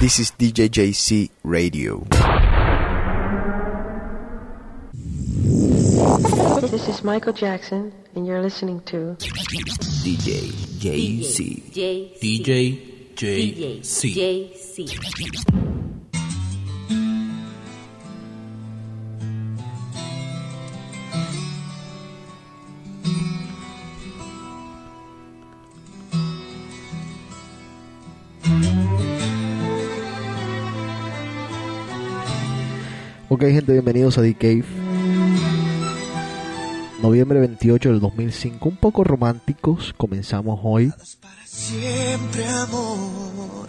This is DJJC Radio. This is Michael Jackson, and you're listening to DJ JC. DJ JC. Ok, gente, bienvenidos a The Cave. Noviembre 28 del 2005, un poco románticos. Comenzamos hoy. Para siempre amor,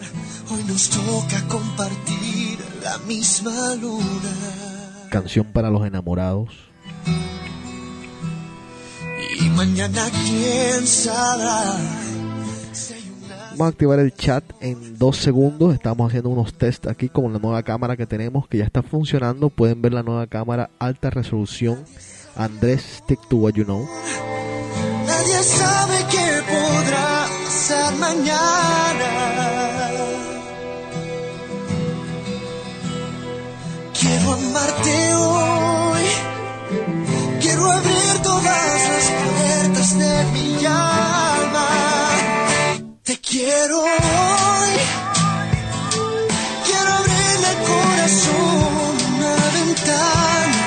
hoy nos toca compartir la misma luna. Canción para los enamorados. Y mañana quién sabrá Vamos a activar el chat en dos segundos. Estamos haciendo unos test aquí con la nueva cámara que tenemos que ya está funcionando. Pueden ver la nueva cámara alta resolución. Andrés Stick to What You Know. Nadie sabe qué podrá pasar mañana. Quiero amarte hoy. Quiero abrir todas las puertas de mi alma. Quiero hoy. Quiero abrirle al corazón una ventana.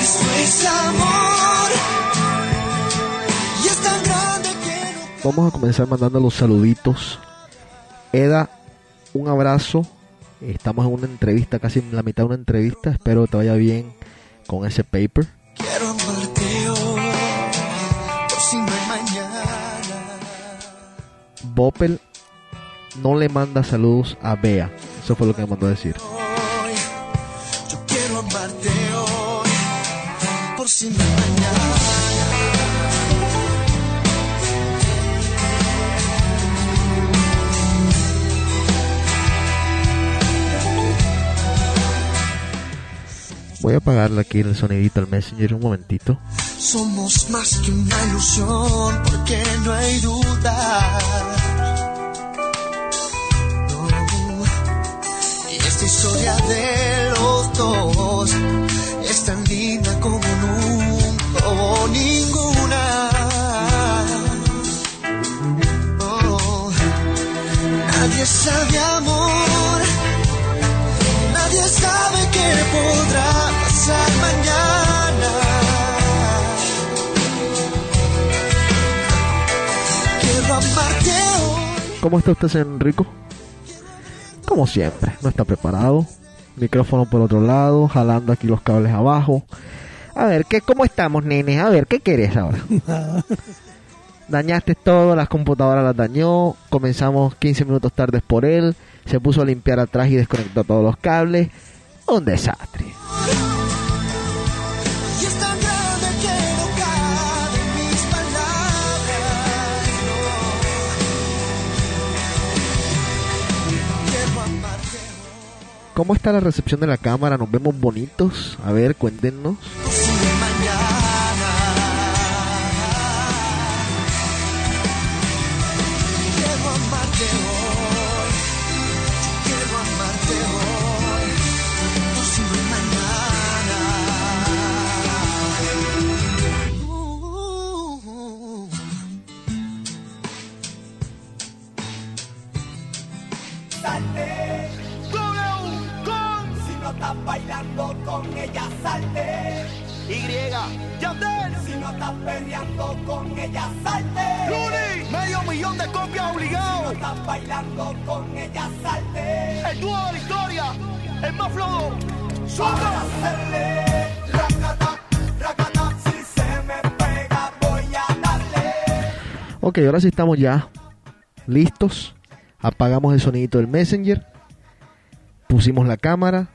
Esto es amor. Y es tan grande que no Vamos a comenzar mandando los saluditos. Eda, un abrazo. Estamos en una entrevista, casi en la mitad de una entrevista. Espero que te vaya bien con ese paper. quiero Bopel no le manda saludos a Bea. Eso fue lo que me mandó a decir. Yo quiero amarte hoy. Por si. Voy a apagarle aquí el sonidito al Messenger un momentito. Somos más que una ilusión, porque no hay duda. Historia de los dos es tan linda como nunca ninguna. Oh. Nadie sabe amor, nadie sabe qué podrá pasar mañana. Quiero amarte hoy. ¿Cómo está usted, Enrico? Como siempre, no está preparado. Micrófono por otro lado, jalando aquí los cables abajo. A ver, ¿qué, ¿cómo estamos, nene? A ver, ¿qué querés ahora? Dañaste todo, las computadoras las dañó. Comenzamos 15 minutos tardes por él. Se puso a limpiar atrás y desconectó todos los cables. Un desastre. ¿Cómo está la recepción de la cámara? ¿Nos vemos bonitos? A ver, cuéntenos. Con ella, salte. Y, Yandel. Si no estás peleando con ella, salte. Luni, medio millón de copias obligado. Si no estás bailando con ella, salte. El dúo de la historia, el más flojo. Suelta. hacerle racata, racata. Si se me pega, voy a darle. Ok, ahora sí estamos ya listos. Apagamos el sonidito del Messenger. Pusimos la cámara.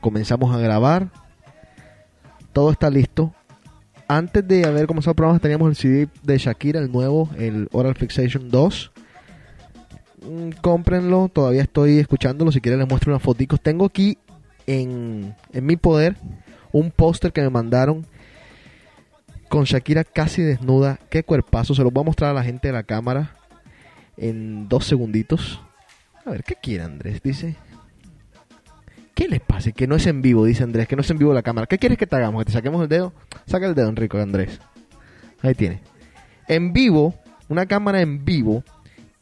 Comenzamos a grabar. Todo está listo. Antes de haber comenzado el programa teníamos el CD de Shakira, el nuevo, el Oral Fixation 2. Mm, cómprenlo, todavía estoy escuchándolo. Si quieren les muestro unas fotos. Tengo aquí en, en mi poder un póster que me mandaron con Shakira casi desnuda. Qué cuerpazo. Se los voy a mostrar a la gente de la cámara en dos segunditos. A ver, ¿qué quiere Andrés? Dice. ¿Qué les pasa? Que no es en vivo, dice Andrés. Que no es en vivo la cámara. ¿Qué quieres que te hagamos? ¿Que te saquemos el dedo? Saca el dedo, Enrico, Andrés. Ahí tiene. En vivo, una cámara en vivo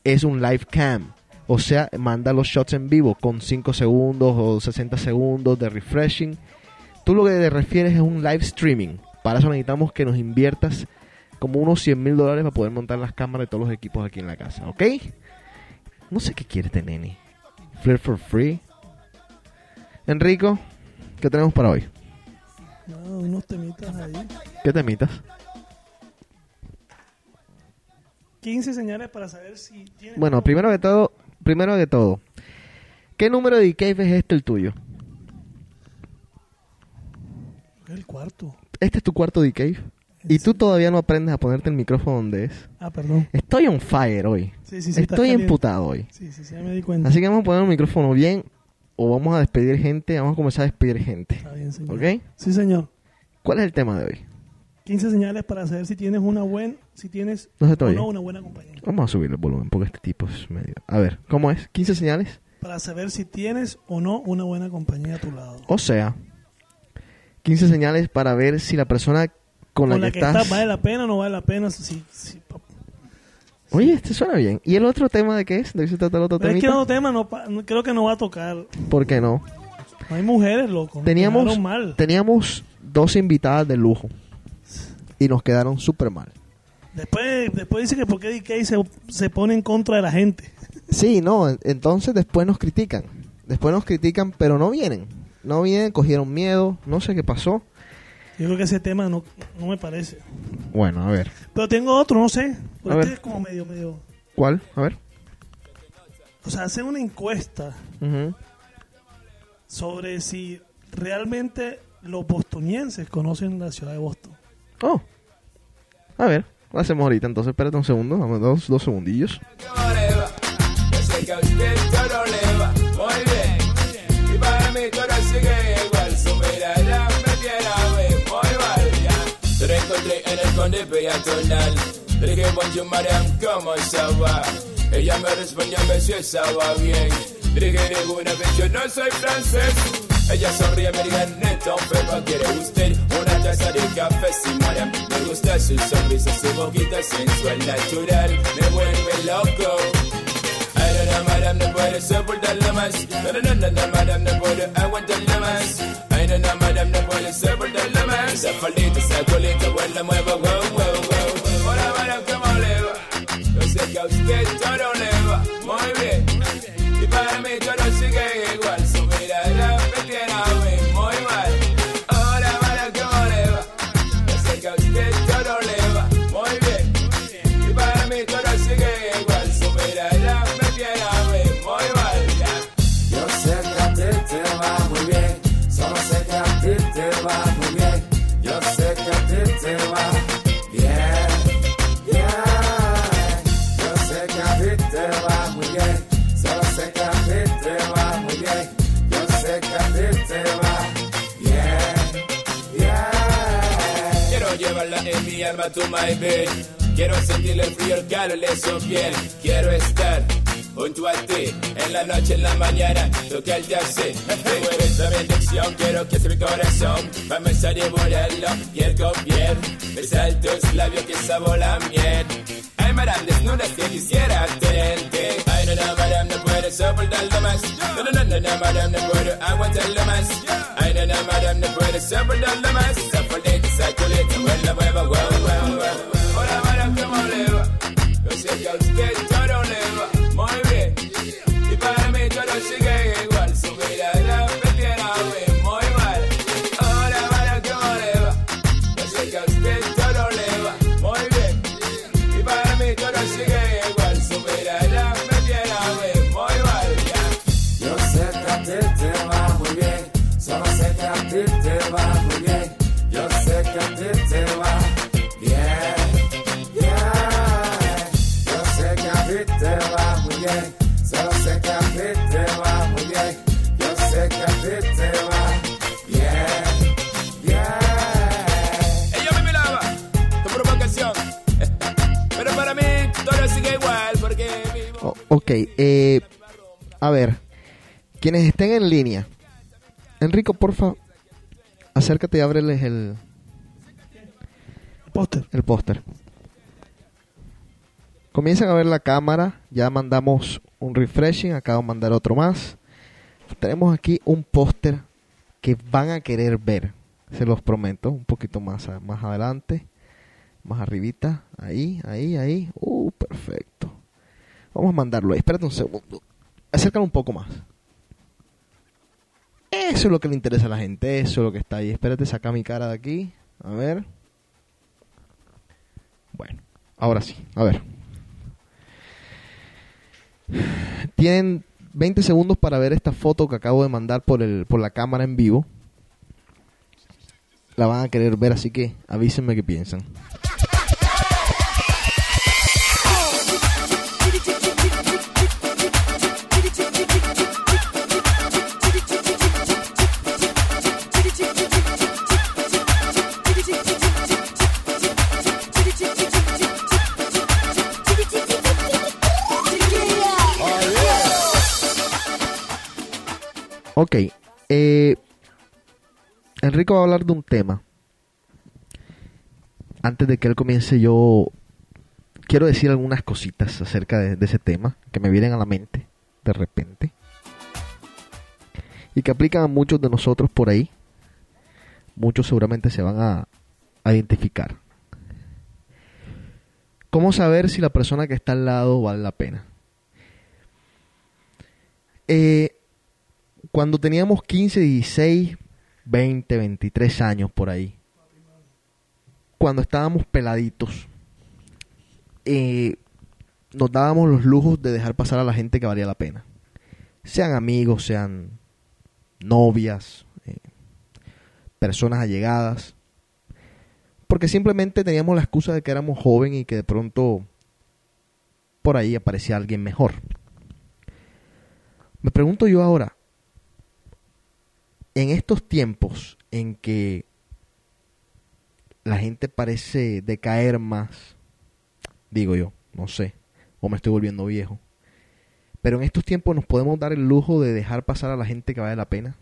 es un live cam. O sea, manda los shots en vivo con 5 segundos o 60 segundos de refreshing. Tú lo que te refieres es un live streaming. Para eso necesitamos que nos inviertas como unos 100 mil dólares para poder montar las cámaras de todos los equipos aquí en la casa, ¿ok? No sé qué quiere este nene. Flirt for free. Enrico, ¿qué tenemos para hoy? No, unos temitas ahí. ¿Qué temitas? 15 señales para saber si tienes. Bueno, primero de todo, primero de todo, ¿qué número de cave es este el tuyo? El cuarto. Este es tu cuarto de cave. Y tú todavía no aprendes a ponerte el micrófono donde es. Ah, perdón. Estoy on fire hoy. Sí, sí, sí. Estoy emputado hoy. Sí, sí, sí, ya me di cuenta. Así que vamos a poner el micrófono bien o vamos a despedir gente. Vamos a comenzar a despedir gente. Está bien, señor. ¿Ok? Sí, señor. ¿Cuál es el tema de hoy? 15 señales para saber si tienes una buena, si tienes No o no una buena compañía. Vamos a subir el volumen porque este tipo es medio... A ver, ¿cómo es? ¿15 señales? Para saber si tienes o no una buena compañía a tu lado. O sea, 15 señales para ver si la persona con, Con la, la que que estás... estás, ¿vale la pena o no vale la pena? Si, si, Oye, este suena bien. ¿Y el otro tema de qué es? ¿De qué se trata el otro es que el otro tema no, pa- no- creo que no va a tocar. ¿Por qué no? No hay mujeres, loco. Teníamos, Quedaron mal. teníamos dos invitadas de lujo y nos quedaron súper mal. Después, después dice que por qué DK se, se pone en contra de la gente. Sí, no, en- entonces después nos critican. Después nos critican, pero no vienen. No vienen, cogieron miedo, no sé qué pasó. Yo creo que ese tema no, no me parece. Bueno, a ver. Pero tengo otro, no sé. A Este ver. es como medio, medio. ¿Cuál? A ver. O sea, hacen una encuesta sobre si realmente los bostonienses conocen la ciudad de Boston. Oh. A ver, lo hacemos ahorita, entonces espérate un segundo, vamos, dos, dos segundillos. En el conde peatonal. Le dije, bonjour, madame, ¿cómo se va? Ella me respondió que si estaba bien. Le dije, ninguna vez yo no soy francés. Ella sonríe, me diga, neto, pero quiere usted una taza de café, sí, madame. Me gusta su sonrisa, su boquita sensual, natural. Me vuelve loco. Ay, no, puede soportarlo más. No, no, no, no, madame, no puedo aguantarlo más. No, no, madame, no puede soportarlo más. Esa faldita, esa colita, pues la muevo, wow, wow, wow. Hola, madame, ¿cómo le va? Yo sé que a usted todo le va muy bien. Quiero sentirle el frío, el calor de su piel. Quiero estar junto a ti en la noche, en la mañana, tocarte así. Tú eres la bendición, quiero que sea mi corazón. Vamos a devorarlo piel con piel. Besar tus labios que sabor la miel. Madame, desnuda que quisiera tenerte. Ay, no, no, madame, no puedo soportarlo más. No, no, no, no, no, madame, no puedo aguantarlo más. Ay, no, no, madame, no puedo soportarlo más. Colita, pues la muevo, wow, wow, wow. A ver, quienes estén en línea, Enrico, porfa, acércate y ábreles el, Póster. el póster. Comiencen a ver la cámara, ya mandamos un refreshing, acabo de mandar otro más. Tenemos aquí un póster que van a querer ver, se los prometo, un poquito más, más adelante, más arribita, ahí, ahí, ahí. Uh, perfecto. Vamos a mandarlo ahí, espérate un segundo. Acércalo un poco más. Eso es lo que le interesa a la gente, eso es lo que está ahí. Espérate, saca mi cara de aquí. A ver. Bueno, ahora sí, a ver. Tienen 20 segundos para ver esta foto que acabo de mandar por, el, por la cámara en vivo. La van a querer ver, así que avísenme qué piensan. Ok, eh, Enrico va a hablar de un tema. Antes de que él comience, yo quiero decir algunas cositas acerca de, ese tema que me vienen a la mente de repente y que aplican a muchos de nosotros por ahí. Muchos seguramente se van a, a identificar. ¿Cómo saber si la persona que está al lado vale la pena? Eh, cuando teníamos 15, 16, 20, 23 años por ahí, cuando estábamos peladitos, eh, nos dábamos los lujos de dejar pasar a la gente que valía la pena. Sean amigos, sean novias, eh, personas allegadas. Porque simplemente teníamos la excusa de que éramos jóvenes y que de pronto por ahí aparecía alguien mejor. Me pregunto yo ahora, en estos tiempos en que la gente parece decaer más, digo yo, no sé, o me estoy volviendo viejo, pero en estos tiempos nos podemos dar el lujo de dejar pasar a la gente que vale la pena.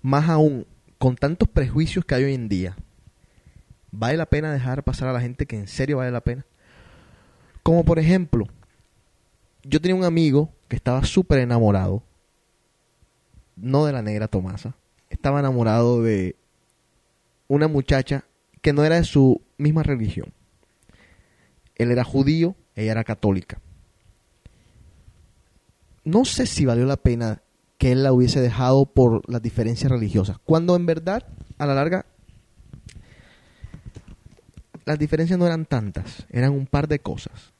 Más aún, con tantos prejuicios que hay hoy en día, ¿vale la pena dejar pasar a la gente que en serio vale la pena? Como por ejemplo, yo tenía un amigo que estaba súper enamorado, no de la negra Tomasa, estaba enamorado de una muchacha que no era de su misma religión. Él era judío, ella era católica. No sé si valió la pena que él la hubiese dejado por las diferencias religiosas, cuando en verdad, a la larga, las diferencias no eran tantas, eran un par de cosas.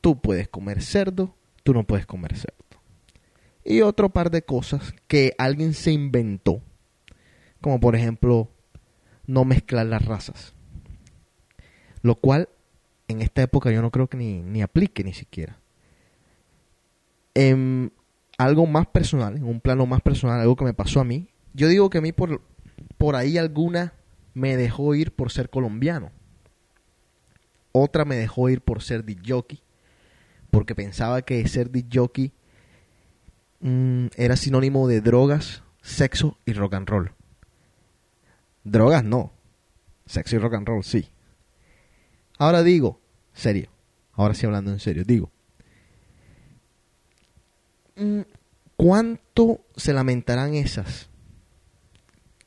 Tú puedes comer cerdo, tú no puedes comer cerdo. Y otro par de cosas que alguien se inventó, como por ejemplo no mezclar las razas. Lo cual en esta época yo no creo que ni, ni aplique ni siquiera. En algo más personal, en un plano más personal, algo que me pasó a mí. Yo digo que a mí por, por ahí alguna me dejó ir por ser colombiano. Otra me dejó ir por ser jockey porque pensaba que ser jockey mm, era sinónimo de drogas, sexo y rock and roll. Drogas no, sexo y rock and roll sí. Ahora digo, serio, ahora sí hablando en serio, digo, mm, ¿cuánto se lamentarán esas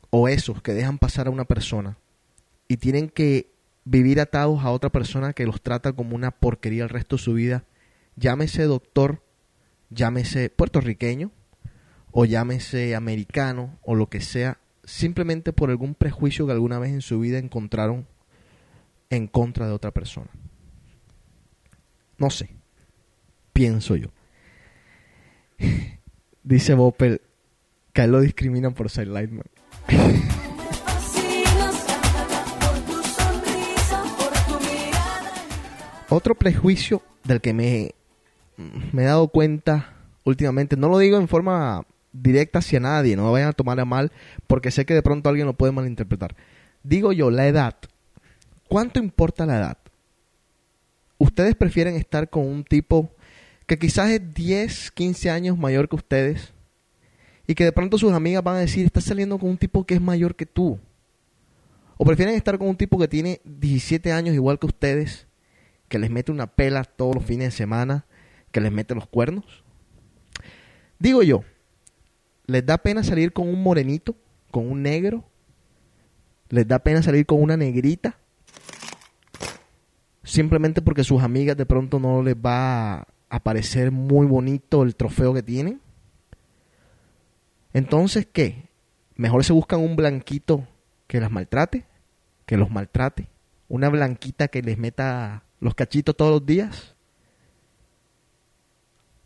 o esos que dejan pasar a una persona y tienen que vivir atados a otra persona que los trata como una porquería el resto de su vida? Llámese doctor, llámese puertorriqueño o llámese americano o lo que sea, simplemente por algún prejuicio que alguna vez en su vida encontraron en contra de otra persona. No sé, pienso yo. Dice Bopel que él lo discriminan por ser Lightman. Otro prejuicio del que me, me he dado cuenta últimamente, no lo digo en forma directa hacia nadie, no me vayan a tomar a mal, porque sé que de pronto alguien lo puede malinterpretar. Digo yo, la edad. ¿Cuánto importa la edad? ustedes prefieren estar con un tipo que quizás es 10, 15 años mayor que ustedes y que de pronto sus amigas van a decir, estás saliendo con un tipo que es mayor que tú. O prefieren estar con un tipo que tiene 17 años igual que ustedes, que les mete una pela todos los fines de semana, que les mete los cuernos. Digo yo, ¿les da pena salir con un morenito, con un negro? ¿Les da pena salir con una negrita? Simplemente porque sus amigas de pronto no les va a parecer muy bonito el trofeo que tienen. Entonces, ¿qué? Mejor se buscan un blanquito que las maltrate, que los maltrate. Una blanquita que les meta los cachitos todos los días.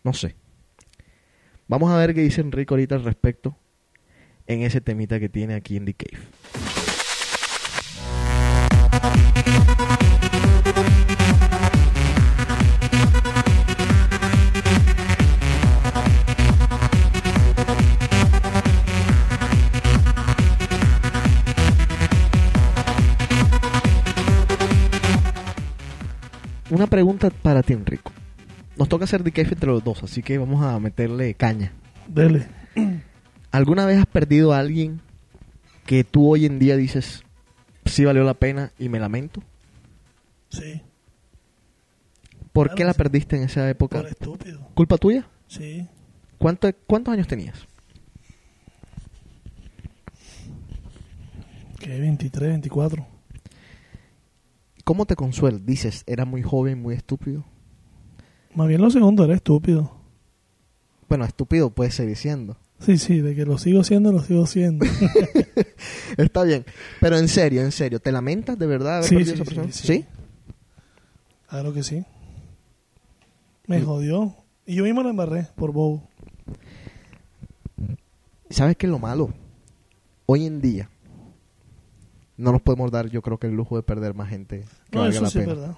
No sé. Vamos a ver qué dice Enrico ahorita al respecto en ese temita que tiene aquí en The Cave. Una pregunta para ti, Enrico. Nos toca hacer Cave entre los dos, así que vamos a meterle caña. Dele. ¿Alguna vez has perdido a alguien que tú hoy en día dices, sí valió la pena y me lamento? Sí. ¿Por Claro, qué la sí. perdiste en esa época? Por estúpido. ¿Culpa tuya? Sí. ¿Cuánto, ¿Cuántos años tenías? Que 23, 24. ¿Cómo te consuelas? Dices, era muy joven, muy estúpido. Más bien lo segundo, era estúpido. Bueno, estúpido puede seguir siendo. Sí, sí, de que lo sigo siendo, lo sigo siendo. Está bien. Pero en serio, en serio, ¿te lamentas de verdad haber Sí, perdido sí, esa sí, persona? sí. claro que sí. Me Mm. jodió. Y yo mismo lo embarré por bobo. ¿Sabes qué es lo malo? Hoy en día no nos podemos dar, yo creo que el lujo de perder más gente que No, valga eso la sí es verdad.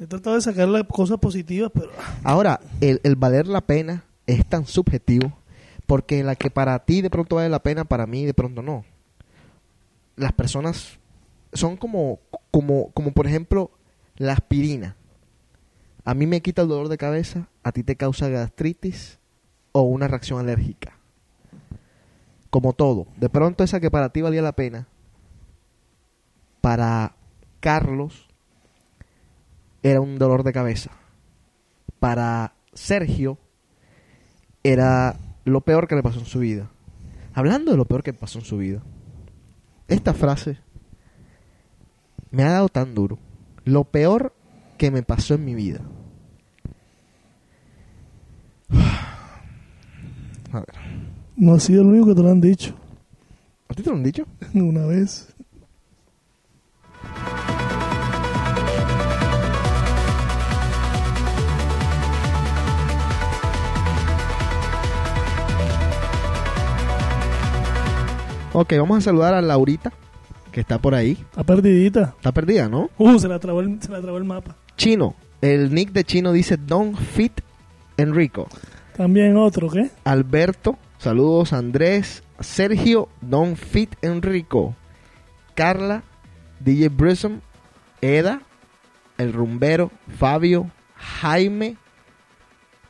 He tratado de sacar las cosas positivas, pero Ahora, el, el valer la pena es tan subjetivo porque la que para ti de pronto vale la pena, para mí de pronto no. Las personas son como, como, como por ejemplo, la aspirina. A mí me quita el dolor de cabeza, a ti te causa gastritis o una reacción alérgica. Como todo. De pronto esa que para ti valía la pena, para Carlos era un dolor de cabeza. Para Sergio era lo peor que le pasó en su vida. Hablando de lo peor que pasó en su vida, esta frase me ha dado tan duro. Lo peor que me pasó en mi vida. A ver, no ha sido el único que te lo han dicho ¿a ti te lo han dicho? una vez. Ok, vamos a saludar a Laurita, que está por ahí. Está perdidita. Está perdida, ¿no? Uh, se la trabó el, se la trabó el mapa. Chino, el nick de Chino dice Don't Fit Enrico. También otro, ¿qué? Alberto, saludos Andrés, Sergio, Don Fit Enrico, Carla, DJ Brissom, Eda, El Rumbero, Fabio, Jaime,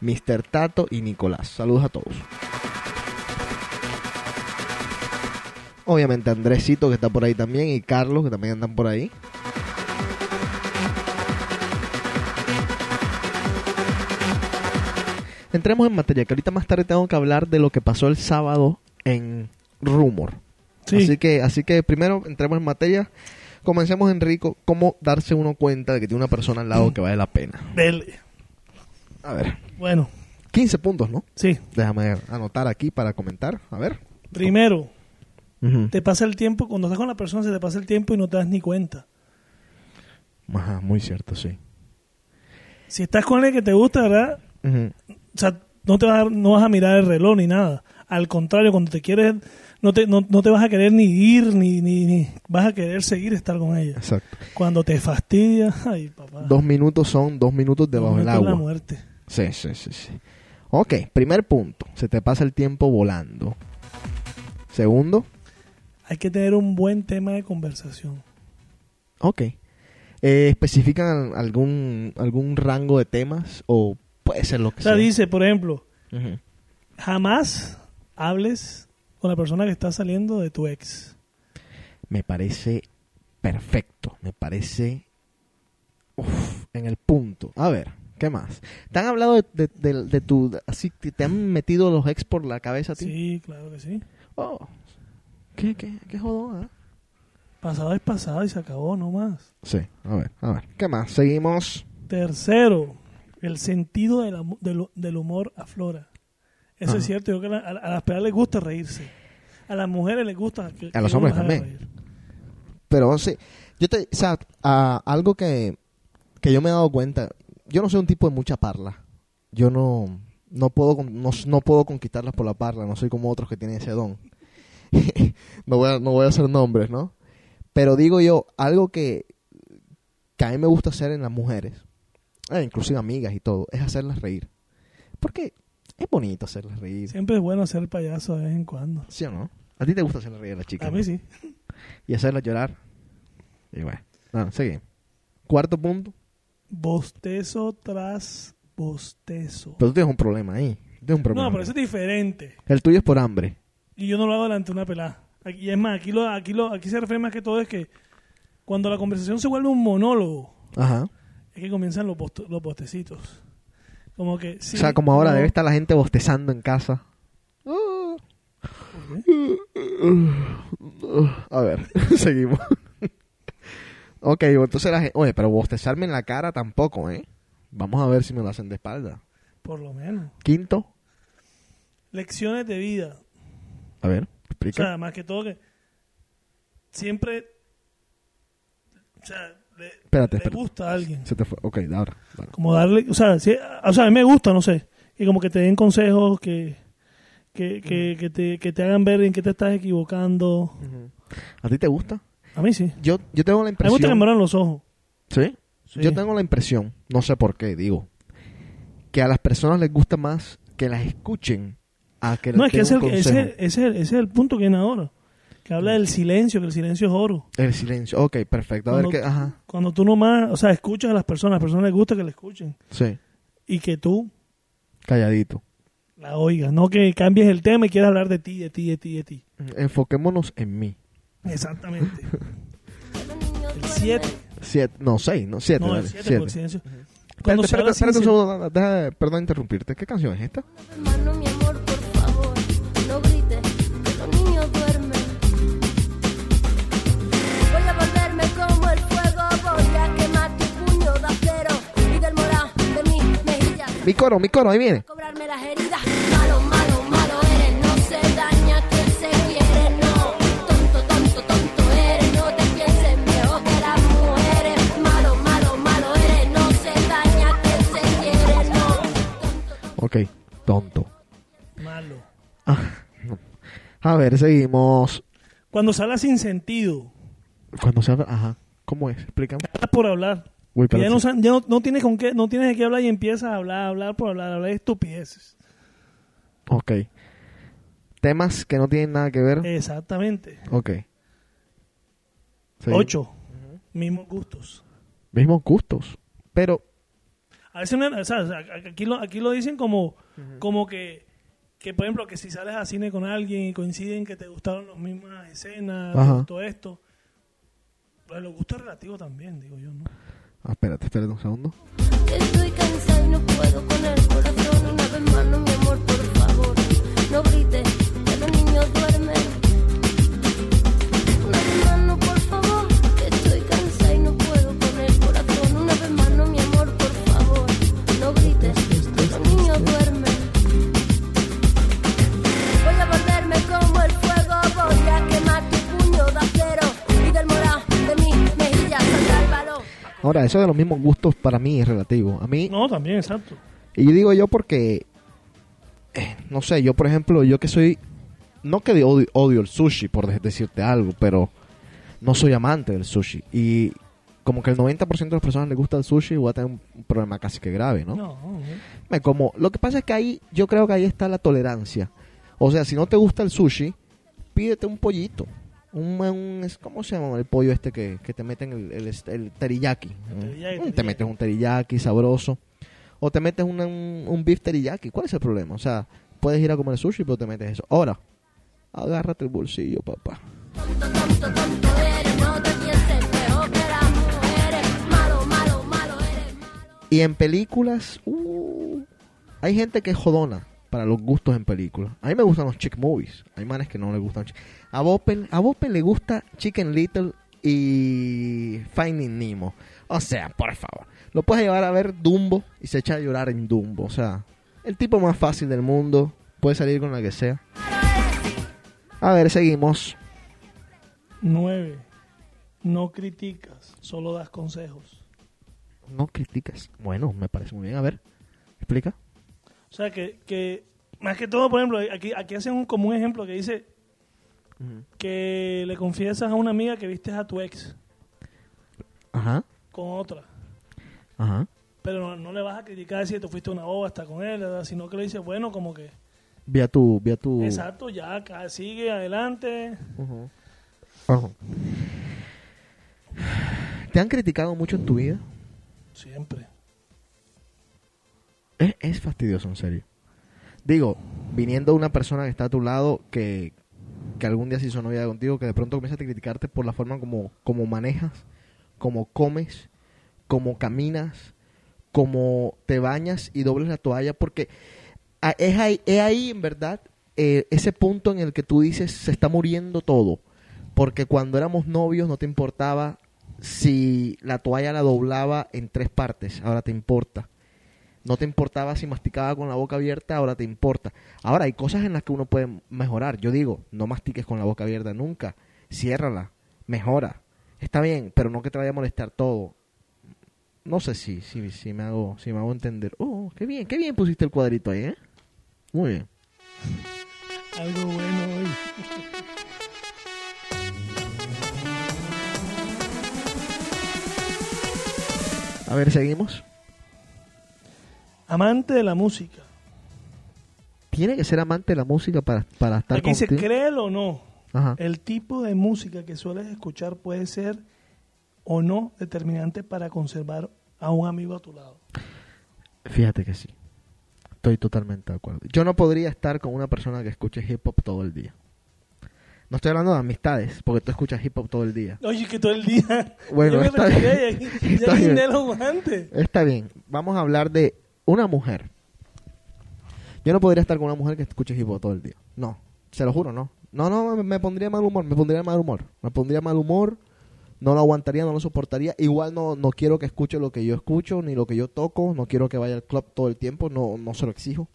Mr. Tato y Nicolás. Saludos a todos. Obviamente Andresito que está por ahí también y Carlos que también andan por ahí. Entremos en materia, que ahorita más tarde tengo que hablar de lo que pasó el sábado en Rumor. Sí. Así que, así que primero entremos en materia. Comencemos, Enrico, cómo darse uno cuenta de que tiene una persona al lado que vale la pena. A ver, Bueno, 15 puntos, ¿no? sí. Déjame anotar aquí para comentar. A ver. Primero, Te pasa el tiempo, cuando estás con la persona se te pasa el tiempo y no te das ni cuenta. Ajá, muy cierto, sí. Si estás con el que te gusta, ¿verdad? O sea, no te vas a, no vas a mirar el reloj ni nada. Al contrario, cuando te quieres, no te, no, no te vas a querer ni ir, ni, ni, ni vas a querer seguir estar con ella. Exacto. Cuando te fastidia, ay papá. Dos minutos son dos minutos debajo del de la agua. muerte. Sí, sí, sí, sí. Ok, primer punto. Se te pasa el tiempo volando. Segundo, Hay que tener un buen tema de conversación. ok. Eh, ¿Especifican algún, algún rango de temas o puede ser lo que O sea, sea? dice, por ejemplo, jamás hables con la persona que está saliendo de tu ex. Me parece perfecto, me parece uf, en el punto. A ver, ¿qué más? ¿Te han hablado de, de, de- de tu... así, te han metido los ex por la cabeza a ti? Sí, claro que sí. Oh, ¿Qué, qué, qué jodón, ah? Pasado es pasado y se acabó, no más. Sí, a ver, a ver. ¿Qué más? Seguimos. Tercero, el sentido del, amu- del, del humor aflora. Eso Ajá. es cierto, yo creo que a, a las personas les gusta reírse. A las mujeres les gusta que, A los hombres también. reír. Pero sí, yo te, o sea, a- algo que, que yo me he dado cuenta, yo no soy un tipo de mucha parla. Yo no, no puedo, con- no, no puedo conquistarlas por la parla, no soy como otros que tienen ese don. no voy a, no voy a hacer nombres, ¿no? Pero digo yo, algo que, que a mí me gusta hacer en las mujeres, eh, inclusive amigas y todo, es hacerlas reír. Porque es bonito hacerlas reír. Siempre es bueno ser payaso de vez en cuando. ¿Sí o no? ¿A ti te gusta hacerlas reír a las chicas? A no? mí sí. y hacerla llorar. Y bueno, bueno, seguimos. Cuarto punto. Bostezo tras bostezo. Pero tú tienes un problema ahí. Tienes un problema. No, pero eso es diferente. El tuyo es por hambre. Y yo no lo hago delante de una pelada. Aquí- Y es más, aquí, lo, aquí, lo, aquí se refiere más que todo es que cuando la conversación se vuelve un monólogo, Ajá. es que comienzan los, post- los postecitos. Como que sí, o sea, como ahora no, debe estar la gente bostezando en casa. A ver, seguimos. ok, entonces la gente... Oye, pero bostezarme en la cara tampoco, ¿eh? Vamos a ver si me lo hacen de espalda. Por lo menos. Quinto. Lecciones de vida. A ver, O explica. sea, más que todo que siempre o sea, le, Espérate, le espérate. gusta a alguien. Se te fue. Ok, ahora. ahora. Como darle, o sea, si- o sea, a mí me gusta, no sé, y como que te den consejos que que, que, que te, que te hagan ver en qué te estás equivocando. ¿A ti te gusta? A mí sí. Yo, yo tengo la A mí me gusta que impresión... me abran los ojos. ¿Sí? Sí. Yo tengo la impresión, no sé por qué, digo, que a las personas les gusta más que las escuchen a que No, es que ese, un es el- ese, ese, ese es el punto que viene ahora. Que habla del silencio, que el silencio es oro. El silencio. Ok, perfecto. A ver Cuando, qué... Ajá. cuando tú nomás, o sea, escuchas a las personas, a las personas les gusta que le escuchen. Sí. Y que tú Calladito. la oigas, no que cambies el tema y quieras hablar de ti, de ti, de ti, de ti. Enfoquémonos en mí. Exactamente. el 7. Siete, no, seis, no, siete. No, el dale, 7 siete. por el silencio. Cuando espérate, espérate un sil- segundo. deja- perdón interrumpirte. ¿Qué canción es esta? Hermano, Mi coro, mi coro, ahí viene. Cobrarme las heridas. Malo, malo, malo eres, no se daña quien se quiere, no. Tonto, tonto, tonto eres, no te pienses mejor que las mujeres. Malo, malo, malo eres, no se daña quien se quiere, no. Ok, tonto. Malo. A ver, seguimos. Cuando se habla sin sentido, Cuando se habla... Ajá. ¿Cómo es? Explícame. hablas por hablar. Ya no, ya no, no tienes con qué, no tienes de qué hablar y empiezas a hablar, hablar por hablar, hablar de estupideces. Ok. Temas que no tienen nada que ver. Exactamente. Ok. 8. Mismos gustos. Mismos gustos. Pero, A veces, no- o sea, o sea, aquí, lo, aquí lo dicen como, como que, que, por ejemplo, que si sales al cine con alguien y coinciden que te gustaron las mismas escenas, gustó esto. Pues los gustos relativos también, digo yo, ¿no? Ah, espérate, espérate un segundo. Estoy cansada y no puedo con el corazón. Una vez más, no, mi amor, por favor. No grites, que los niños duermen. Ahora, eso de los mismos gustos para mí es relativo. A mí, No, también, exacto. y yo digo yo porque, eh, no sé, yo por ejemplo, yo que soy, no que de odio, odio el sushi, por de- decirte algo, pero no soy amante del sushi. Y como que el 90% de las personas les gusta el sushi, voy a tener un, problema casi que grave, ¿no? No, no. Me como, lo que pasa es que ahí, yo creo que ahí está la tolerancia. O sea, si no te gusta el sushi, pídete un pollito. Un, un- es- ¿Cómo se llama el pollo este que, que te meten el, el, teriyaki? teriyaki, Mm, teriyaki. Te metes un teriyaki sabroso. O te metes una- un, un beef teriyaki. ¿Cuál es el problema? O sea, puedes ir a comer sushi, pero te metes eso. Ahora, agárrate el bolsillo, papá. Y en películas, uh, hay gente que es jodona para los gustos en películas. A mí me gustan los chick movies. Hay manes que no les gustan. chick- A Bopen, a Bopen le gusta Chicken Little y Finding Nemo. O sea, por favor. Lo puedes llevar a ver Dumbo y se echa a llorar en Dumbo. O sea, el tipo más fácil del mundo. Puede salir con la que sea. A ver, seguimos. 9. No criticas, solo das consejos. No criticas. Bueno, me parece muy bien. A ver, explica. O sea, que, que más que todo, por ejemplo, aquí, aquí hacen un común ejemplo que dice que le confiesas a una amiga que viste a tu ex Ajá, con otra. ajá. Pero no, no le vas a criticar si tú fuiste una boba hasta con él, ¿verdad? sino que le dices, bueno, como que, Vi a tu, a tu. exacto, ya, sigue adelante. Ajá. ¿Te han criticado mucho en tu vida? Siempre. Es, es fastidioso, en serio. Digo, viniendo una persona que está a tu lado, que, que algún día se hizo novia contigo, que de pronto comienza a criticarte por la forma como, como manejas, como comes, como caminas, como te bañas y dobles la toalla, porque es ahí, es ahí en verdad eh, ese punto en el que tú dices se está muriendo todo. Porque cuando éramos novios no te importaba si la toalla la doblaba en tres partes, ahora te importa. No te importaba si masticaba con la boca abierta, ahora te importa. Ahora hay cosas en las que uno puede mejorar. Yo digo, no mastiques con la boca abierta nunca. Ciérrala, mejora. Está bien, pero no que te vaya a molestar todo. No sé si, si, si me hago, si me hago entender. Oh, qué bien, qué bien pusiste el cuadrito ahí, ¿eh? Muy bien. Algo bueno hoy. A ver, seguimos. Amante de la música. Tiene que ser amante de la música para, para estar Aquí dice, contigo. créelo o no, Ajá. el tipo de música que sueles escuchar puede ser o no determinante para conservar a un amigo a tu lado. Fíjate que sí. Estoy totalmente de acuerdo. Yo no podría estar con una persona que escuche hip hop todo el día. No estoy hablando de amistades, porque tú escuchas hip hop todo el día. Oye, que todo el día. Bueno, yo me está bien. y- y Está ya bien. Está bien. Vamos a hablar de una mujer. Yo no podría estar con una mujer que escuche hip hop todo el día. No, se lo juro, no. No, no, me, me pondría mal humor, me pondría mal humor. Me pondría mal humor, no lo aguantaría, no lo soportaría. Igual no, no quiero que escuche lo que yo escucho, ni lo que yo toco, no quiero que vaya al club todo el tiempo, no, no se lo exijo.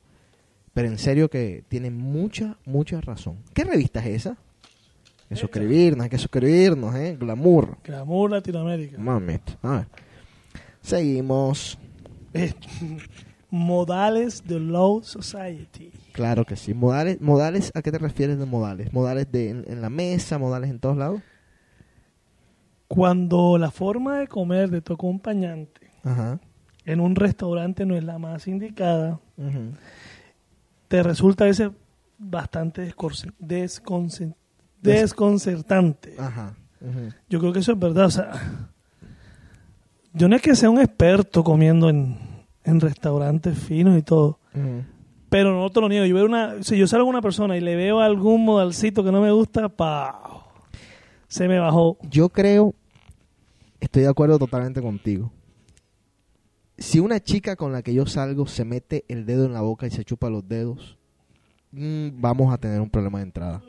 Pero en serio que tiene mucha, mucha razón. ¿Qué revista es esa? Hay que suscribirnos, hay que suscribirnos, ¿eh? Glamour. Glamour Latinoamérica. Mamita. A ver. Seguimos. Eh, modales de Low Society. Claro que sí. Modales, modales ¿a qué te refieres de modales? ¿Modales de en, en la mesa, modales en todos lados? Cuando la forma de comer de tu acompañante Ajá. en un restaurante no es la más indicada, te resulta a veces bastante desconcertante. Ajá. Yo creo que eso es verdad. O sea, yo no es que sea un experto comiendo en, en restaurantes finos y todo, pero no te lo niego. Yo veo una, si yo salgo con una persona y le veo algún modalcito que no me gusta, pa, se me bajó. Yo creo, estoy de acuerdo totalmente contigo. Si una chica con la que yo salgo se mete el dedo en la boca y se chupa los dedos, mm, vamos a tener un problema de entrada.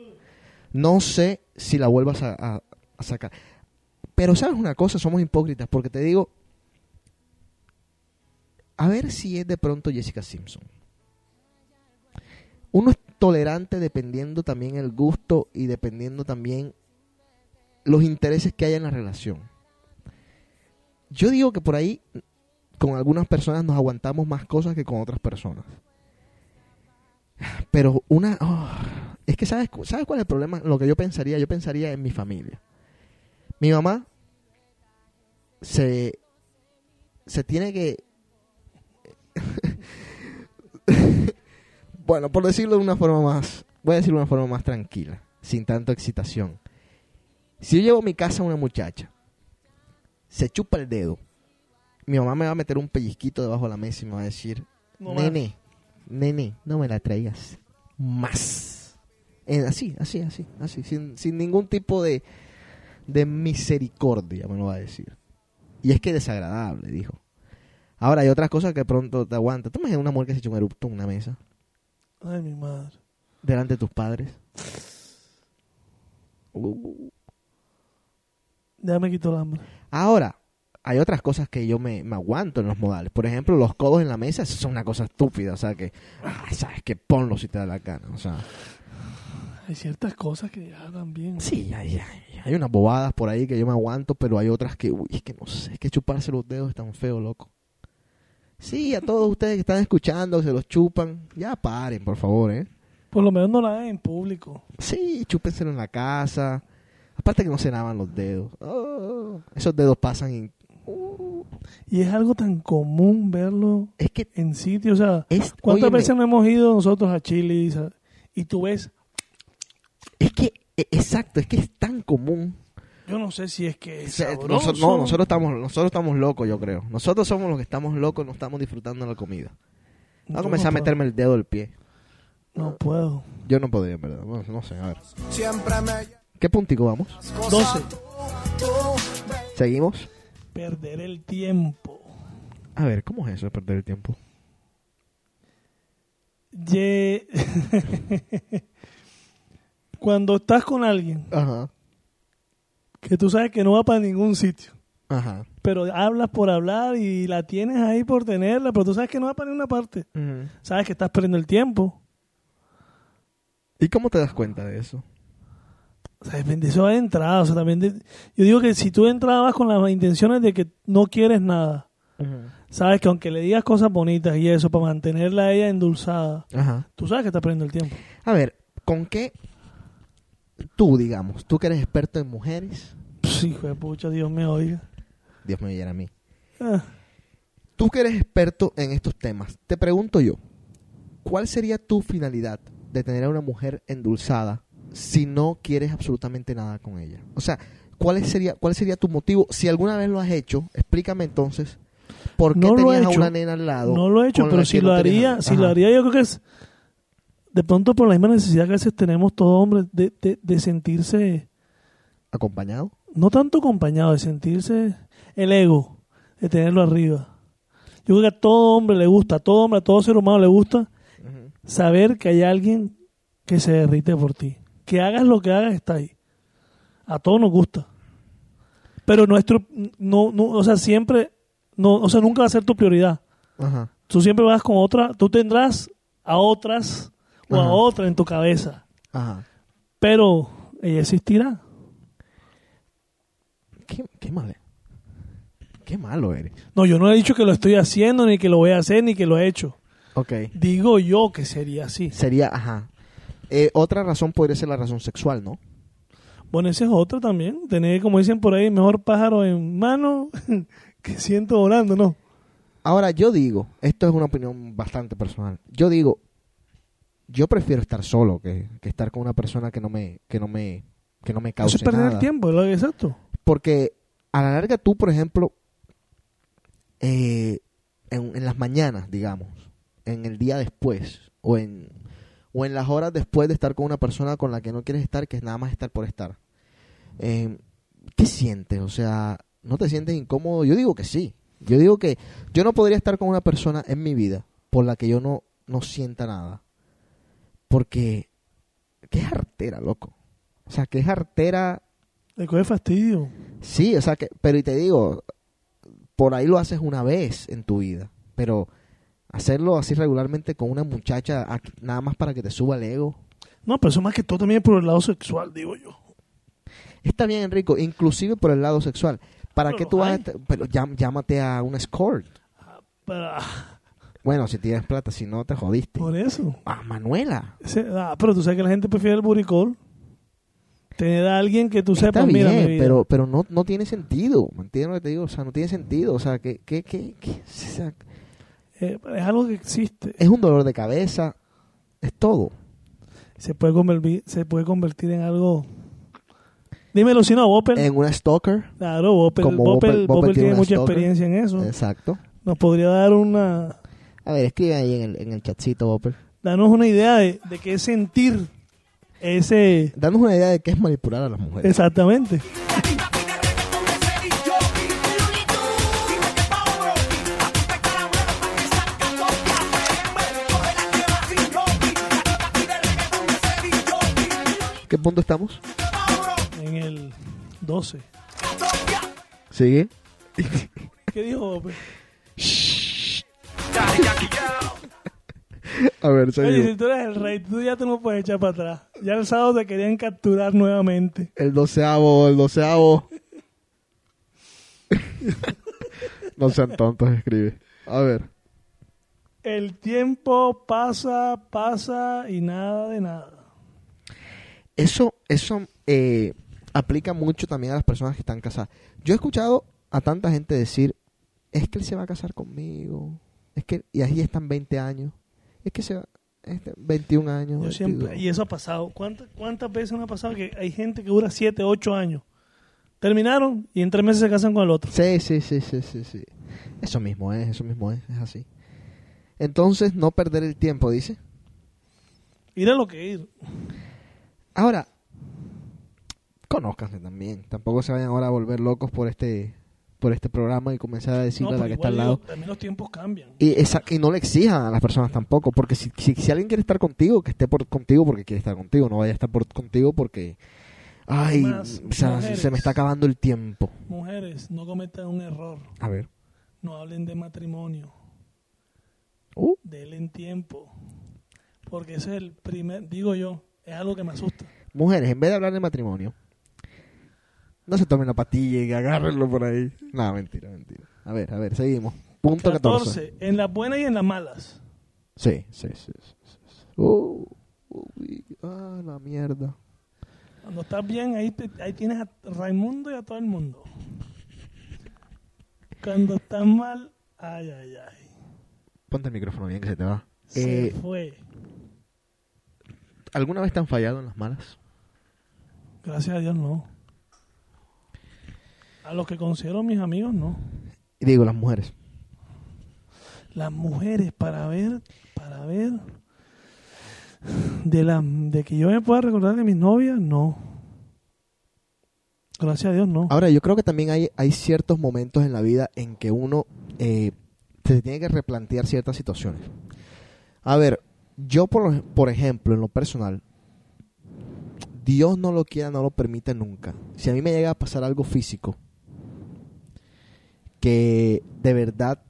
No sé si la vuelvas a, a- a sacar. Pero sabes una cosa, somos hipócritas, porque te digo, a ver si es de pronto Jessica Simpson. Uno es tolerante dependiendo también el gusto y dependiendo también los intereses que haya en la relación. Yo digo que por ahí con algunas personas nos aguantamos más cosas que con otras personas. Pero una... oh, es que ¿sabes, ¿sabes cuál es el problema? Lo que yo pensaría, yo pensaría en mi familia. Mi mamá se, se tiene que... bueno, por decirlo de una forma más... Voy a decirlo de una forma más tranquila, sin tanta excitación. Si yo llevo a mi casa a una muchacha, se chupa el dedo, mi mamá me va a meter un pellizquito debajo de la mesa y me va a decir, No nene, nene, no me la traigas más. Eh, así, así, así, así, sin, sin ningún tipo de, de misericordia, me lo va a decir. Y es que es desagradable, dijo. Ahora hay otras cosas que pronto te aguanta. ¿Tú imaginas una mujer que se echa un erupto en una mesa Ay, mi madre. delante de tus padres? Uh. Ya me quitó el hambre. Ahora, hay otras cosas que yo me, me aguanto en los modales. Por ejemplo, los codos en la mesa, eso es una cosa estúpida. O sea, que, ah, sabes que ponlo si te da la gana. O sea, Hay ciertas cosas que ya también. sí, hay, hay, hay unas bobadas por ahí que yo me aguanto, pero hay otras que, uy, es que no sé, es que chuparse los dedos es tan feo, loco. Sí, a todos ustedes que están escuchando, se los chupan, ya paren, por favor, ¿eh? Por lo menos no la hagan en público. Sí, chúpenselo en la casa. Aparte que no se lavan los dedos. Oh, esos dedos pasan y... uh, Y es algo tan común verlo es que en sitios. O sea, es, ¿cuántas óyeme, veces no hemos ido nosotros a Chile y tú ves, Es que, e- exacto, es que es tan común. yo no sé si es que O es sea, sabroso. noso- no, nosotros estamos, nosotros estamos locos, yo creo. Nosotros somos los que estamos locos, no estamos disfrutando de la comida. Voy a Yo comenzar no a meterme el dedo del pie. puedo. No puedo. Yo no podría, en verdad. No, no sé, a ver. ¿Qué puntico vamos? 12. ¿Seguimos? Perder el tiempo. A ver, ¿cómo es eso de perder el tiempo? Ye- Cuando estás con alguien Ajá. que tú sabes que no va para ningún sitio, Ajá. pero hablas por hablar y la tienes ahí por tenerla, pero tú sabes que no va para ninguna parte. Sabes que estás perdiendo el tiempo. ¿Y cómo te das cuenta de eso? O sea, depende, eso de entrada. O sea, también de- yo digo que si tú entrabas con las intenciones de que no quieres nada, sabes que aunque le digas cosas bonitas y eso para mantenerla a ella endulzada, Ajá. tú sabes que estás perdiendo el tiempo. A ver, ¿con qué tú, digamos, tú que eres experto en mujeres, Pues, hijo de pucha, Dios me oiga. Dios me oyera a mí, Ah, tú que eres experto en estos temas, te pregunto yo, ¿cuál sería tu finalidad de tener a una mujer endulzada si no quieres absolutamente nada con ella? O sea, ¿cuál sería, cuál sería tu motivo? Si alguna vez lo has hecho, explícame entonces por qué No lo he tenías a hecho. una nena al lado. no lo he hecho, pero si lo tenías- haría, si lo haría yo creo que es de pronto por la misma necesidad que a veces tenemos todos hombres de, de, de sentirse, ¿Acompañado? no tanto acompañado, de sentirse el ego, de tenerlo arriba. Yo creo que a todo hombre le gusta, a todo hombre, a todo ser humano le gusta saber que hay alguien que se derrite por ti. Que hagas lo que hagas, está ahí. A todos nos gusta. Pero nuestro, no, no, o sea, siempre, no, o sea, nunca va a ser tu prioridad. Ajá. Tú siempre vas con otra, tú tendrás a otras o a otra en tu cabeza. Ajá. Pero ella existirá. ¿Qué, qué mal Qué malo eres. No, yo no he dicho que lo estoy haciendo, ni que lo voy a hacer, ni que lo he hecho. Ok. Digo yo que sería así. Sería, ajá. Eh, otra razón podría ser la razón sexual, ¿no? Bueno, esa es otra también. Tener, como dicen por ahí, mejor pájaro en mano que ciento volando, ¿no? Ahora, yo digo, esto es una opinión bastante personal. Yo digo, yo prefiero estar solo que, que estar con una persona que no me, que no me, que no me cause Eso es perder nada. el tiempo, ¿lo- exacto. Porque a la larga tú, por ejemplo, eh, en, en las mañanas, digamos, en el día después, o en, o en las horas después de estar con una persona con la que no quieres estar, que es nada más estar por estar, eh, ¿qué sientes? O sea, ¿no te sientes incómodo? Yo digo que sí. Yo digo que yo no podría estar con una persona en mi vida por la que yo no, no sienta nada. Porque, qué artera, loco. O sea, qué artera Le coge fastidio. Sí, o sea que, pero y te digo, por ahí lo haces una vez en tu vida, pero hacerlo así regularmente con una muchacha nada más para que te suba el ego. No, pero eso más que todo también por el lado sexual, digo yo. Está bien, Enrico, inclusive por el lado sexual. ¿Para Pero qué tú vas a hay. Pero llámate a un escort. Pero, ah, Bueno, si tienes plata, si no te jodiste. por eso. Ah, Manuela. Ah, pero tú sabes que la gente prefiere el buricol. Tener a alguien que tú Está sepas, mira, bien, mi vida. pero, pero no, no tiene sentido. ¿Me entiendes lo que te digo? O sea, no tiene sentido. O sea, que, que, que, que- o sea, Eh, es algo que existe. es un dolor de cabeza. Es todo. Se puede convertir, se puede convertir en algo Dímelo si no, Bopper. en una stalker. claro, Bopper, Bopper, Bopper- Bopper tiene mucha stalker. experiencia en eso. Exacto. Nos podría dar una... A ver, escribe ahí en el, en el chatcito, Bopper. Darnos una idea de, de qué es sentir ese... Danos una idea de qué es manipular a las mujeres. Exactamente. ¿Qué punto estamos? En el 12. Sigue. ¿Qué dijo Bopper? A ver, Oye, si tú eres el rey, tú ya te no puedes echar para atrás. Ya el sábado te querían capturar nuevamente. El doceavo, el doceavo. no sean tontos, escribe. A ver. El tiempo pasa, pasa y nada de nada. Eso, eso eh, aplica mucho también a las personas que están casadas. Yo he escuchado a tanta gente decir, es que él se va a casar conmigo. Es que, y ahí están 20 años. Es que se va, este, 21 años. Yo siempre, 22. y eso ha pasado. ¿Cuántas, ¿Cuántas veces no ha pasado que hay gente que dura 7, 8 años? Terminaron y en tres meses se casan con el otro. Sí, sí, sí, sí, sí, sí. Eso mismo es, eso mismo es, es así. Entonces, no perder el tiempo, dice. Ir a lo que ir. Ahora, conózcanse también. Tampoco se vayan ahora a volver locos por este por este programa y comenzar a decirle No, a la que está al lado. también los tiempos cambian. Y, esa- y no le exijan a las personas tampoco, porque si, si, si alguien quiere estar contigo, que esté por contigo porque quiere estar contigo, no vaya a estar por contigo porque, ay, Además, o sea, mujeres. se me está acabando el tiempo. Mujeres, no cometan un error. A ver. No hablen de matrimonio. Uh. Denle tiempo. Porque ese es el primer, digo yo, es algo que me asusta. Mujeres, en vez de hablar de matrimonio, no se tomen la patilla y agárrenlo por ahí. No, mentira, mentira. A ver, a ver, seguimos. Punto 14. 14. En las buenas y en las malas. Sí, sí, sí. sí, sí, sí. Uh, uy, ah, la mierda. Cuando estás bien, ahí, te- ahí tienes a Raimundo y a todo el mundo. Cuando estás mal, ay, ay, ay. Ponte el micrófono bien que se te va. Se Eh, fue. ¿Alguna vez te han fallado en las malas? Gracias a Dios, no. A los que considero mis amigos, no. Y digo, las mujeres. Las mujeres, para ver, para ver. De, la, de que yo me pueda recordar de mis novias, no. Gracias a Dios, no. Ahora, yo creo que también hay, hay ciertos momentos en la vida en que uno eh, se tiene que replantear ciertas situaciones. A ver, yo por, por ejemplo, en lo personal, Dios no lo quiera, no lo permite nunca. Si a mí me llega a pasar algo físico, que de verdad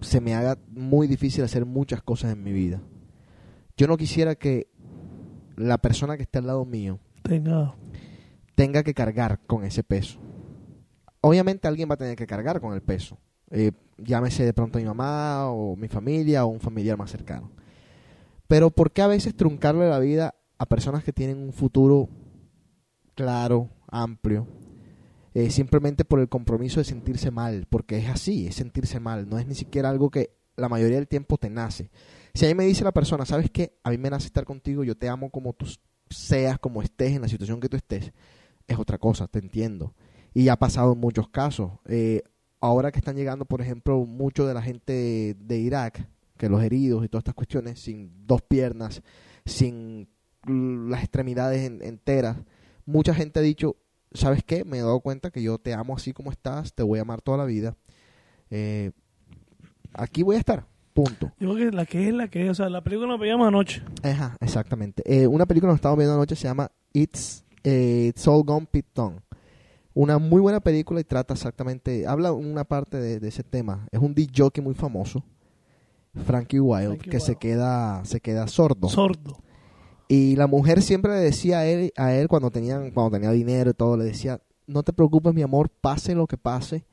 se me haga muy difícil hacer muchas cosas en mi vida. Yo no quisiera que la persona que está al lado mío Tenga. tenga que cargar con ese peso. Obviamente alguien va a tener que cargar con el peso. Eh, llámese de pronto mi mamá o mi familia o un familiar más cercano. Pero ¿por qué a veces truncarle la vida a personas que tienen un futuro claro, amplio? Eh, simplemente por el compromiso de sentirse mal, porque es así, es sentirse mal, no es ni siquiera algo que la mayoría del tiempo te nace. Si a mí me dice la persona, ¿sabes qué? A mí me nace estar contigo, yo te amo como tú seas, como estés, en la situación que tú estés, es otra cosa, te entiendo. Y ha pasado en muchos casos. Eh, ahora que están llegando, por ejemplo, mucho de la gente de, de Irak, que los heridos y todas estas cuestiones, sin dos piernas, sin las extremidades en- enteras, mucha gente ha dicho, ¿sabes qué? Me he dado cuenta que yo te amo así como estás, te voy a amar toda la vida. Eh, aquí voy a estar, punto. Yo creo que la que es la que es. O sea, la película nos veíamos anoche. Ajá, exactamente. Eh, una película que estamos viendo anoche se llama It's, eh, It's All Gone Python. Una muy buena película y trata exactamente, habla una parte de, de ese tema. Es un jockey muy famoso, Frankie Wilde, Frankie que se queda, se queda sordo. Sordo. Y la mujer siempre le decía a él, a él cuando, tenían, cuando tenía dinero y todo, le decía, no te preocupes mi amor, pase lo que pase,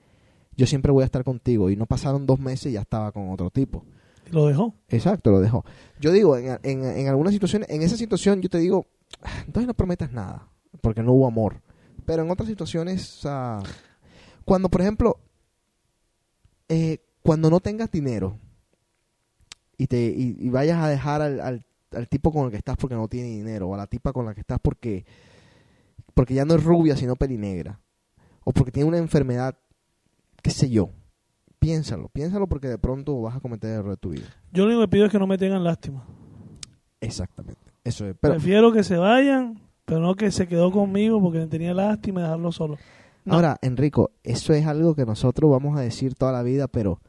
yo siempre voy a estar contigo. Y no pasaron dos meses y ya estaba con otro tipo. Lo dejó. Exacto, lo dejó. Yo digo, en, en, en algunas situaciones, en esa situación yo te digo, "Ah, entonces no prometas nada, porque no hubo amor. Pero en otras situaciones, sea, cuando por ejemplo, eh, cuando no tengas dinero y, te, y, y vayas a dejar al, al, al tipo con el que estás porque no tiene dinero, o a la tipa con la que estás porque porque ya no es rubia, sino pelinegra. O porque tiene una enfermedad, qué sé yo. Piénsalo, piénsalo porque de pronto vas a cometer el error de tu vida. Yo lo único que pido es que no me tengan lástima. Exactamente. Eso es. Pero Prefiero que se vayan, pero no que se quedó conmigo porque me tenía lástima dejarlo solo. No. ahora, Enrico, eso es algo que nosotros vamos a decir toda la vida, pero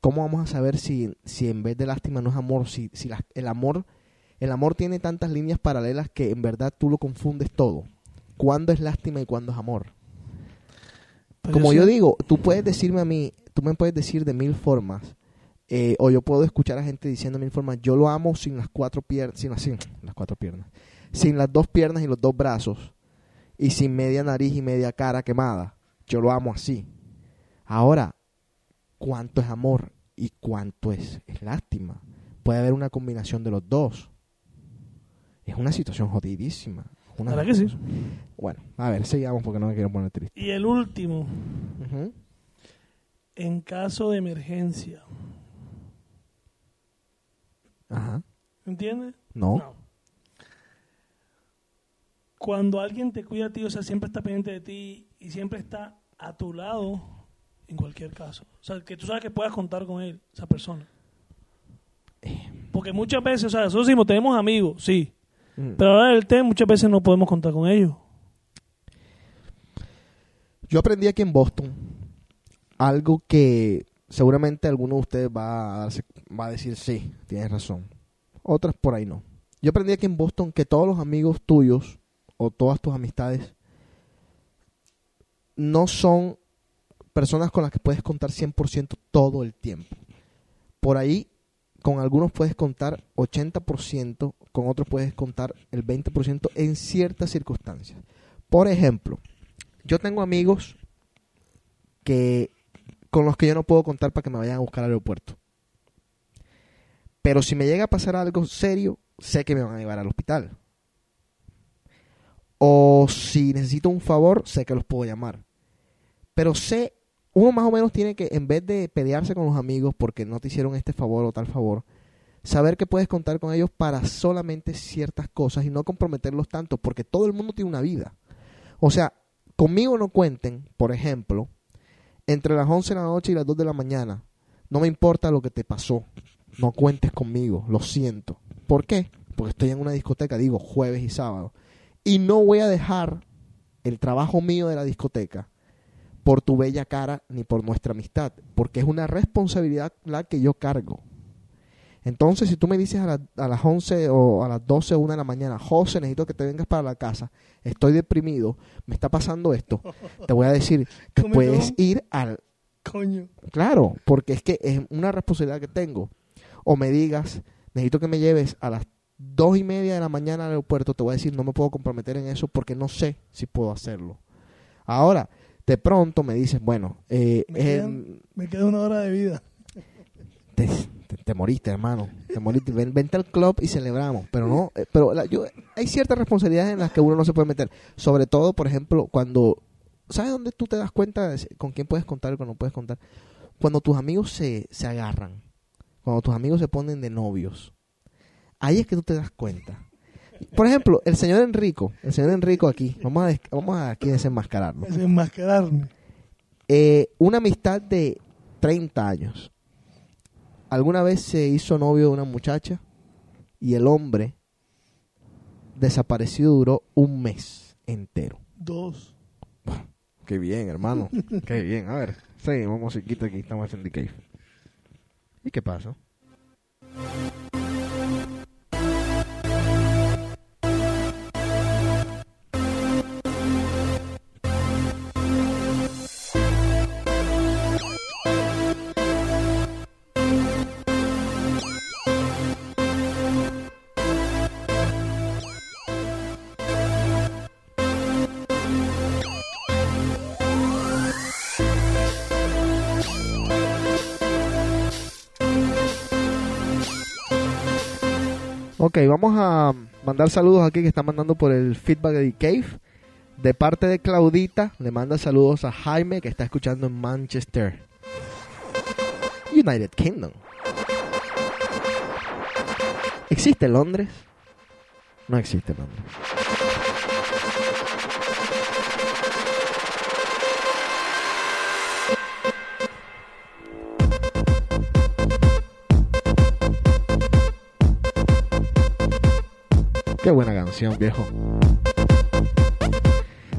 ¿cómo vamos a saber si, si en vez de lástima no es amor? Si, si la- el amor el amor tiene tantas líneas paralelas que en verdad tú lo confundes todo. ¿Cuándo es lástima y cuándo es amor? Pero Como sí- yo digo, tú puedes decirme a mí, tú me puedes decir de mil formas, eh, o yo puedo escuchar a gente diciendo de mil formas, yo lo amo sin las cuatro piernas, sin así, las cuatro piernas, sin las dos piernas y los dos brazos, y sin media nariz y media cara quemada. Yo lo amo así. Ahora, ¿cuánto es amor y cuánto es, es lástima? Puede haber una combinación de los dos. Es una situación jodidísima. Una ¿Verdad que sí? Bueno, a ver, sigamos porque no me quiero poner triste. Y el último, en caso de emergencia. Ajá. ¿Entiendes? No. Cuando alguien te cuida a ti, o sea, siempre está pendiente de ti y siempre está a tu lado en cualquier caso. O sea, que tú sabes que puedas contar con él, esa persona. Porque muchas veces, o sea, nosotros decimos, tenemos amigos, sí. Mm. Pero ahora del té muchas veces no podemos contar con ellos. Yo aprendí aquí en Boston algo que seguramente alguno de ustedes va a, darse- va a decir sí, tienes razón. Otras por ahí no. Yo aprendí aquí en Boston que todos los amigos tuyos o todas tus amistades no son personas con las que puedes contar 100% todo el tiempo. Por ahí, con algunos puedes contar 80%, con otros puedes contar el 20% en ciertas circunstancias. Por ejemplo, yo tengo amigos que con los que yo no puedo contar para que me vayan a buscar al aeropuerto. Pero si me llega a pasar algo serio, sé que me van a llevar al hospital. O si necesito un favor, sé que los puedo llamar. Pero sé, uno más o menos tiene que, en vez de pelearse con los amigos porque no te hicieron este favor o tal favor, saber que puedes contar con ellos para solamente ciertas cosas y no comprometerlos tanto, porque todo el mundo tiene una vida. O sea, conmigo no cuenten, por ejemplo, entre las 11 de la noche y las 2 de la mañana. No me importa lo que te pasó. No cuentes conmigo, lo siento. ¿Por qué? Porque estoy en una discoteca, digo, jueves y sábado. Y no voy a dejar el trabajo mío de la discoteca por tu bella cara ni por nuestra amistad, porque es una responsabilidad la que yo cargo. Entonces, si tú me dices a, la- a las 11 o a las 12 o 1 de la mañana, José, necesito que te vengas para la casa, estoy deprimido, me está pasando esto, te voy a decir que puedes ir al... Coño. Claro, porque es que es una responsabilidad que tengo. O me digas, necesito que me lleves a las dos y media de la mañana al aeropuerto, te voy a decir, no me puedo comprometer en eso porque no sé si puedo hacerlo. Ahora, de pronto me dices, bueno, eh, Me, quedan- me queda una hora de vida. te, te- te moriste, hermano. Te moriste. Ven- vente al club y celebramos. Pero no, eh, pero la- yo, hay ciertas responsabilidades en las que uno no se puede meter. Sobre todo, por ejemplo, cuando. ¿Sabes dónde tú te das cuenta de con quién puedes contar y con no puedes contar? Cuando tus amigos se, se agarran. Cuando tus amigos se ponen de novios. Ahí es que tú te das cuenta. Por ejemplo, el señor Enrico. El señor Enrico aquí. Vamos a, vamos a aquí desenmascararlo. Desenmascararme. Eh, una amistad de 30 años. Alguna vez se hizo novio de una muchacha y el hombre desaparecido duró un mes entero. Dos. Qué bien, hermano. Qué bien. A ver, seguimos musiquita aquí, estamos en Cave. ¿Y qué pasó? Ok, vamos a mandar saludos aquí que están mandando por el feedback de Cave. De parte de Claudita, le manda saludos a Jaime que está escuchando en Manchester, United Kingdom. ¿Existe Londres? No existe Londres. Qué buena canción, viejo.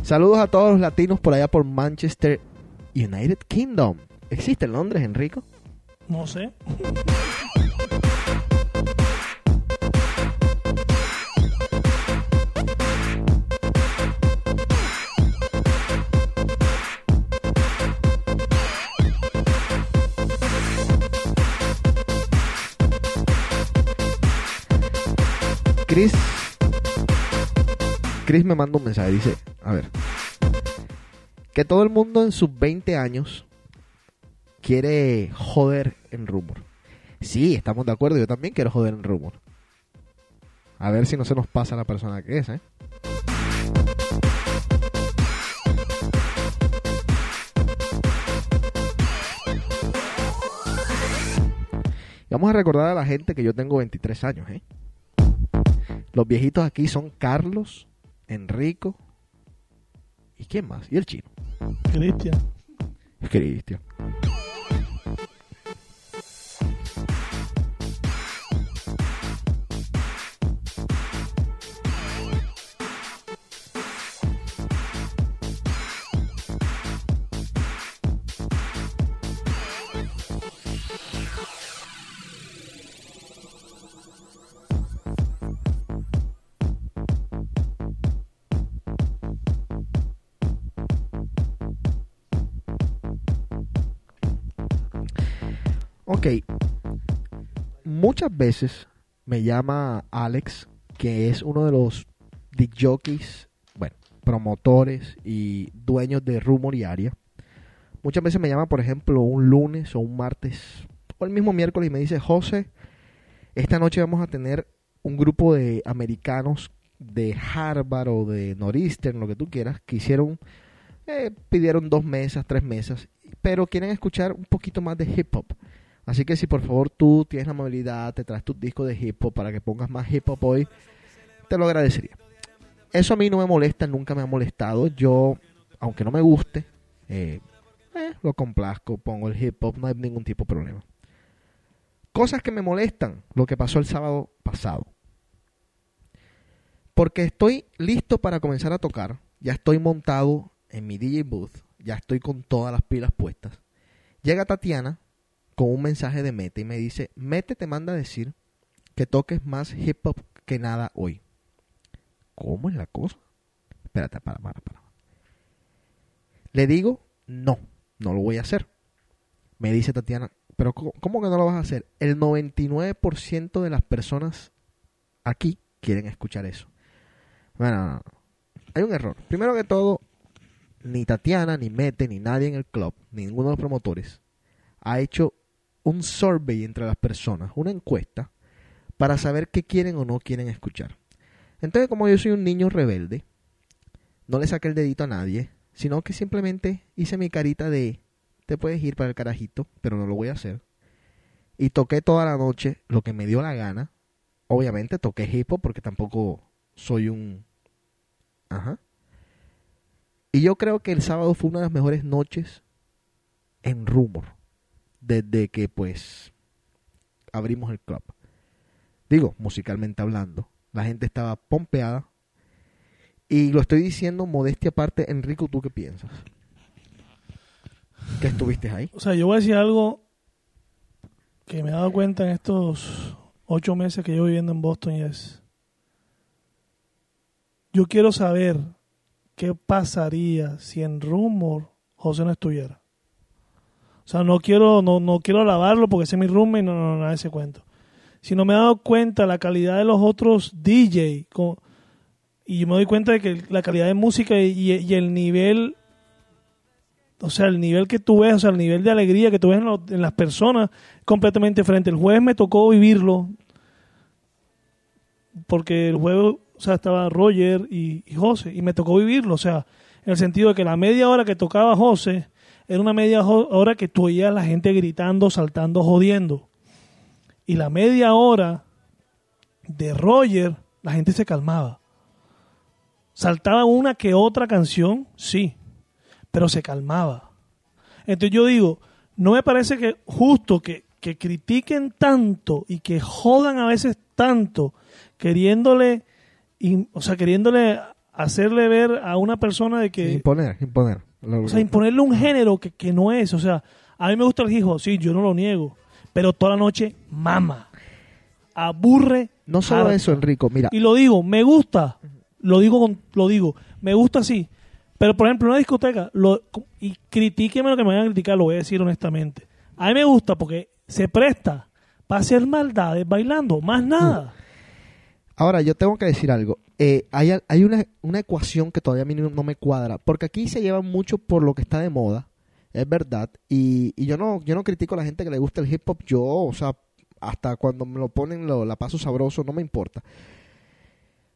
Saludos a todos los latinos por allá por Manchester, United Kingdom. ¿Existe en Londres, Enrico? No sé. Chris. Chris me manda un mensaje. Dice: A ver. Que todo el mundo en sus 20 años quiere joder en rumor. Sí, estamos de acuerdo. Yo también quiero joder en rumor. A ver si no se nos pasa la persona que es, ¿eh? Vamos a recordar a la gente que yo tengo 23 años, ¿eh? Los viejitos aquí son Carlos, Enrico y quién más, y el chino. Cristian. Cristian. Ok. Muchas veces me llama Alex, que es uno de los jockeys, bueno, promotores y dueños de Rumor y Aria. Muchas veces me llama, por ejemplo, un lunes o un martes o el mismo miércoles y me dice, José, esta noche vamos a tener un grupo de americanos de Harvard o de Northeastern, lo que tú quieras, que hicieron, eh, pidieron dos mesas, tres mesas, pero quieren escuchar un poquito más de hip hop. Así que si por favor tú tienes la amabilidad, te traes tus discos de hip hop para que pongas más hip hop hoy, te lo agradecería. Eso a mí no me molesta, nunca me ha molestado. Yo, aunque no me guste, eh, eh, lo complazco, pongo el hip hop, no hay ningún tipo de problema. Cosas que me molestan, lo que pasó el sábado pasado. Porque estoy listo para comenzar a tocar, ya estoy montado en mi DJ booth, ya estoy con todas las pilas puestas. Llega Tatiana con un mensaje de Mete y me dice, Mete te manda a decir que toques más hip hop que nada hoy. ¿Cómo es la cosa? Espérate, para, para, para. Le digo, no, no lo voy a hacer. Me dice Tatiana, pero ¿cómo, que no lo vas a hacer? El 99% de las personas aquí quieren escuchar eso. Bueno, no, no. hay un error. Primero que todo, ni Tatiana, ni Mete, ni nadie en el club, ni ninguno de los promotores ha hecho un survey entre las personas, una encuesta, para saber qué quieren o no quieren escuchar. Entonces, como yo soy un niño rebelde, no le saqué el dedito a nadie, sino que simplemente hice mi carita de te puedes ir para el carajito, pero no lo voy a hacer. Y toqué toda la noche lo que me dio la gana. Obviamente toqué hip hop porque tampoco soy un... Ajá. Y yo creo que el sábado fue una de las mejores noches en Rumor. Desde que pues abrimos el club. Digo, musicalmente hablando. La gente estaba pompeada. Y lo estoy diciendo modestia aparte. Enrico, ¿tú qué piensas? ¿Qué estuviste ahí? O sea, yo voy a decir algo que me he dado cuenta en estos ocho meses que llevo viviendo en Boston y es, yo quiero saber qué pasaría si en Rumor José no estuviera. O sea, no quiero, no, no quiero alabarlo porque ese es mi roommate y no, no, nada de ese cuento. Sino me he dado cuenta la calidad de los otros DJ y yo me doy cuenta de que la calidad de música y, el nivel o sea, el nivel que tú ves, o sea, el nivel de alegría que tú ves en, lo- en las personas, completamente diferente. El jueves me tocó vivirlo, porque el jueves, o sea, estaba Roger y José, y me tocó vivirlo, o sea, en el sentido de que la media hora que tocaba José era una media hora que tú oías a la gente gritando, saltando, jodiendo. Y la media hora de Roger, la gente se calmaba. Saltaba una que otra canción, sí, pero se calmaba. Entonces yo digo, no me parece que justo que, que critiquen tanto y que jodan a veces tanto, queriéndole o sea, queriéndole hacerle ver a una persona de que, Imponer, imponer. O sea, imponerle un género que, que no es, o sea, a mí me gusta el hip hop, sí, yo no lo niego, pero toda la noche mama, aburre. no solo harta. eso, Enrico, mira, Y lo digo, me gusta, lo digo, con- lo digo, me gusta así. Pero por ejemplo, en una discoteca, lo, y critíqueme lo que me vayan a criticar, lo voy a decir honestamente. A mí me gusta porque se presta para hacer maldades bailando, más nada. Ahora, yo tengo que decir algo. Eh, hay hay una, ecuación que todavía a mí no, me cuadra, porque aquí se lleva mucho por lo que está de moda, es verdad, y, yo no no critico a la gente que le gusta el hip hop, yo, o sea, hasta cuando me lo ponen lo, la paso sabroso, no me importa.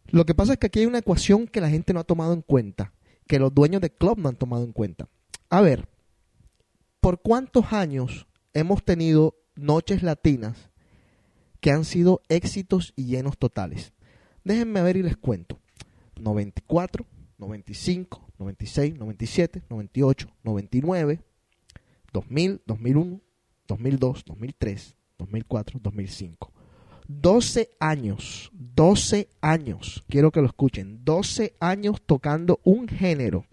Lo que pasa es que aquí hay una ecuación que la gente no ha tomado en cuenta, que los dueños de club no han tomado en cuenta. A ver, ¿por cuántos años hemos tenido noches latinas que han sido éxitos y llenos totales? Déjenme ver y les cuento. 94, 95, 96, 97, 98, 99, 2000, 2001, 2002, 2003, 2004, 2005. 12 años, 12 años, quiero que lo escuchen, 12 años tocando un género.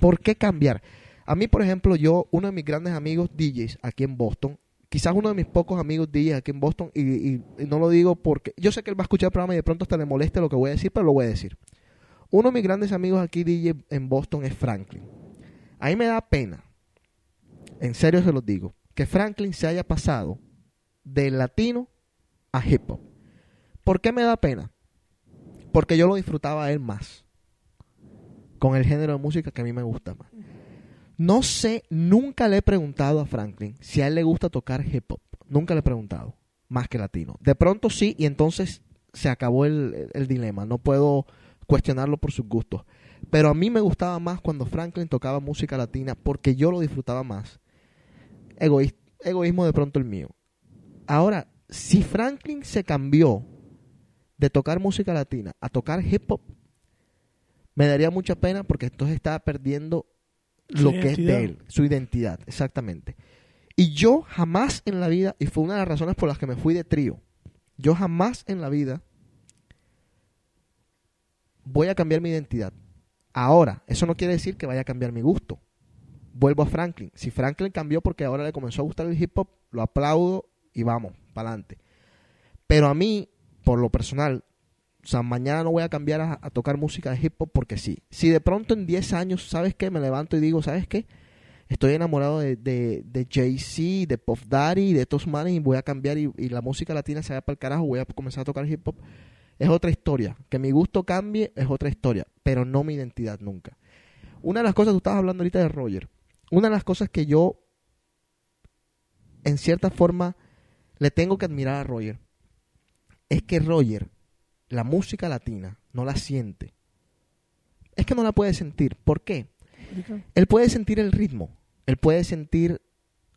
¿Por qué cambiar? A mí, por ejemplo, yo, uno de mis grandes amigos DJs aquí en Boston, quizás uno de mis pocos amigos DJs aquí en Boston, y no lo digo porque yo sé que él va a escuchar el programa y de pronto hasta le moleste lo que voy a decir, pero lo voy a decir. Uno de mis grandes amigos aquí DJ en Boston es Franklin. A mí me da pena, en serio se los digo, que Franklin se haya pasado del latino a hip hop. ¿Por qué me da pena? Porque yo lo disfrutaba a él más. Con el género de música que a mí me gusta más. No sé, nunca le he preguntado a Franklin si a él le gusta tocar hip hop. Nunca le he preguntado. Más que latino. De pronto sí, y entonces se acabó el, el- dilema. No puedo cuestionarlo por sus gustos. Pero a mí me gustaba más cuando Franklin tocaba música latina porque yo lo disfrutaba más. Egoís- egoísmo de pronto el mío. Ahora, si Franklin se cambió de tocar música latina a tocar hip hop, me daría mucha pena porque entonces estaba perdiendo lo que es de él, su identidad, exactamente. Y yo jamás en la vida, y fue una de las razones por las que me fui de trío, yo jamás en la vida voy a cambiar mi identidad. Ahora, eso no quiere decir que vaya a cambiar mi gusto. Vuelvo a Franklin. Si Franklin cambió porque ahora le comenzó a gustar el hip hop, lo aplaudo y vamos, para adelante. Pero a mí, por lo personal, o sea, mañana no voy a cambiar a, tocar música de hip hop porque sí. Si de pronto en 10 años, ¿sabes qué? Me levanto y digo, ¿sabes qué? Estoy enamorado de, de, de Jay-Z, de Puff Daddy, de estos manes y voy a cambiar y, y la música latina se va para el carajo, voy a comenzar a tocar hip hop. Es otra historia. Que mi gusto cambie es otra historia, pero no mi identidad nunca. Una de las cosas, tú estabas hablando ahorita de Roger, una de las cosas que yo, en cierta forma, le tengo que admirar a Roger, es que Roger, la música latina, no la siente. Es que no la puede sentir. ¿Por qué? Él puede sentir el ritmo, él puede sentir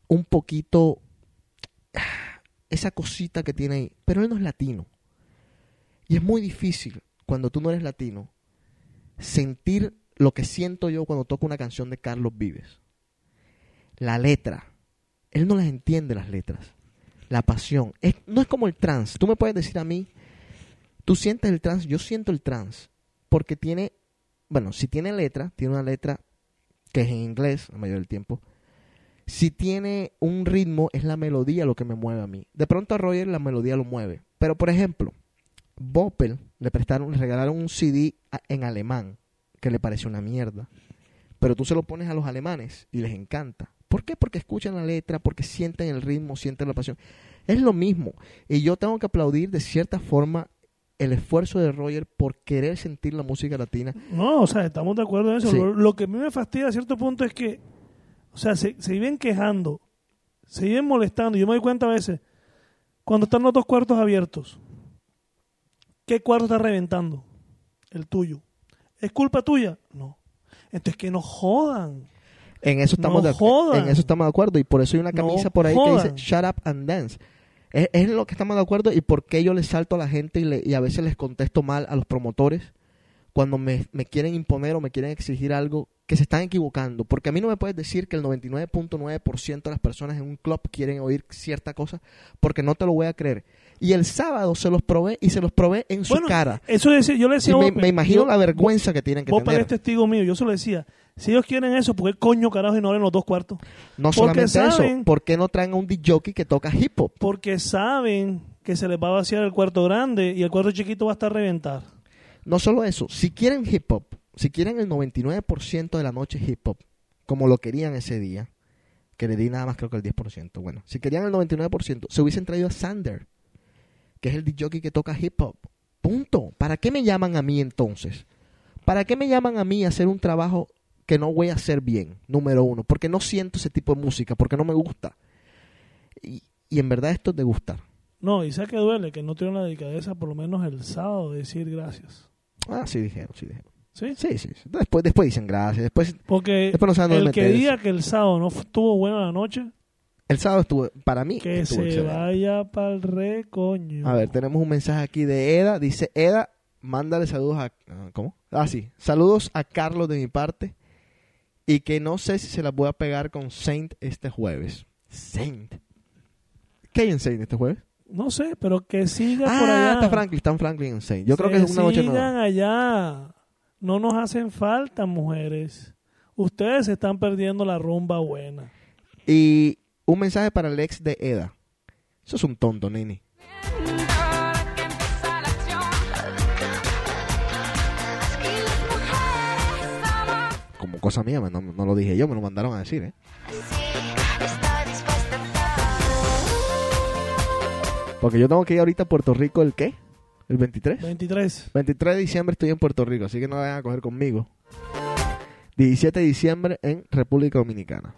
un poquito esa cosita que tiene ahí, pero él no es latino. Y es muy difícil cuando tú no eres latino sentir lo que siento yo cuando toco una canción de Carlos Vives. La letra. Él no las entiende las letras. La pasión. Es- no es como el trance. Tú me puedes decir a mí, tú sientes el trance, yo siento el trance. Porque tiene, bueno, si tiene letra, tiene una letra que es en inglés la mayoría del tiempo. Si tiene un ritmo, es la melodía lo que me mueve a mí. De pronto a Roger la melodía lo mueve. Pero por ejemplo, Boppel le prestaron, le regalaron un CD en alemán que le pareció una mierda. Pero tú se lo pones a los alemanes y les encanta. ¿Por qué? Porque escuchan la letra, porque sienten el ritmo, sienten la pasión. Es lo mismo. Y yo tengo que aplaudir de cierta forma el esfuerzo de Roger por querer sentir la música latina. No, o sea, estamos de acuerdo en eso. Sí. Lo, lo que a mí me fastidia a cierto punto es que, o sea, se, se viven quejando, se viven molestando. Yo me doy cuenta a veces, cuando están los dos cuartos abiertos, ¿qué cuarto está reventando? El tuyo. ¿Es culpa tuya? No. Entonces que no jodan. En eso estamos, No de, jodan. en eso estamos de acuerdo. Y por eso hay una No camisa por ahí que dice Shut up and dance. Es, es lo que estamos de acuerdo y por qué yo le salto a la gente y, le- y a veces les contesto mal a los promotores cuando me, me quieren imponer o me quieren exigir algo que se están equivocando. Porque a mí no me puedes decir que el 99.9% de las personas en un club quieren oír cierta cosa porque no te lo voy a creer. Y el sábado se los probé y se los probé en su Bueno, cara. Eso decía, yo le decía me, imagino yo- la vergüenza que tienen que Vos tener. eres testigo mío, yo se lo decía. Si ellos quieren eso, ¿por qué coño carajo ignoran los dos cuartos? No Porque solamente saben- eso, ¿por qué no traen a un DJ que toca hip hop? Porque saben que se les va a vaciar el cuarto grande y el cuarto chiquito va a estar a reventar. No solo eso, si quieren hip hop, si quieren el 99% de la noche hip hop, como lo querían ese día, que le di nada más creo que el 10%, bueno, si querían el 99%, se hubiesen traído a Sander, que es el DJ que toca hip hop. Punto. ¿Para qué me llaman a mí entonces? ¿Para qué me llaman a mí a hacer un trabajo que no voy a hacer bien? Número uno, porque no siento ese tipo de música, porque no me gusta. Y, y en verdad esto es de gustar. No, y sé que duele que no tuvieron la delicadeza por lo menos el sábado de decir gracias. Ah, sí dijeron, sí dijeron. ¿Sí? Sí, sí. Después, después dicen gracias. Después, Porque después no saben dónde el que diga que el sábado no estuvo buena la noche, El sábado estuvo, para mí, que estuvo se excelente. vaya para el recoño. A ver, tenemos un mensaje aquí de Eda. Dice, Eda, mándale saludos a... ah, ¿Cómo? Ah, sí. Saludos a Carlos de mi parte. Y que no sé si se las voy a pegar con Saint este jueves. Saint. ¿Qué hay en Saint este jueves? No sé, pero que siga Ah, por allá. está Franklin, está Franklin en Saint. Yo creo que es una noche sigan nueva. allá. No nos hacen falta, mujeres. Ustedes están perdiendo la rumba buena. Y un mensaje para el ex de Eda. Eso es un tonto, nene. Como cosa mía, no, no lo dije yo, me lo mandaron a decir, ¿eh? Porque yo tengo que ir ahorita a Puerto Rico el qué? ¿El 23? 23. 23 de diciembre estoy en Puerto Rico, así que no vayan a coger conmigo. 17 de diciembre en República Dominicana.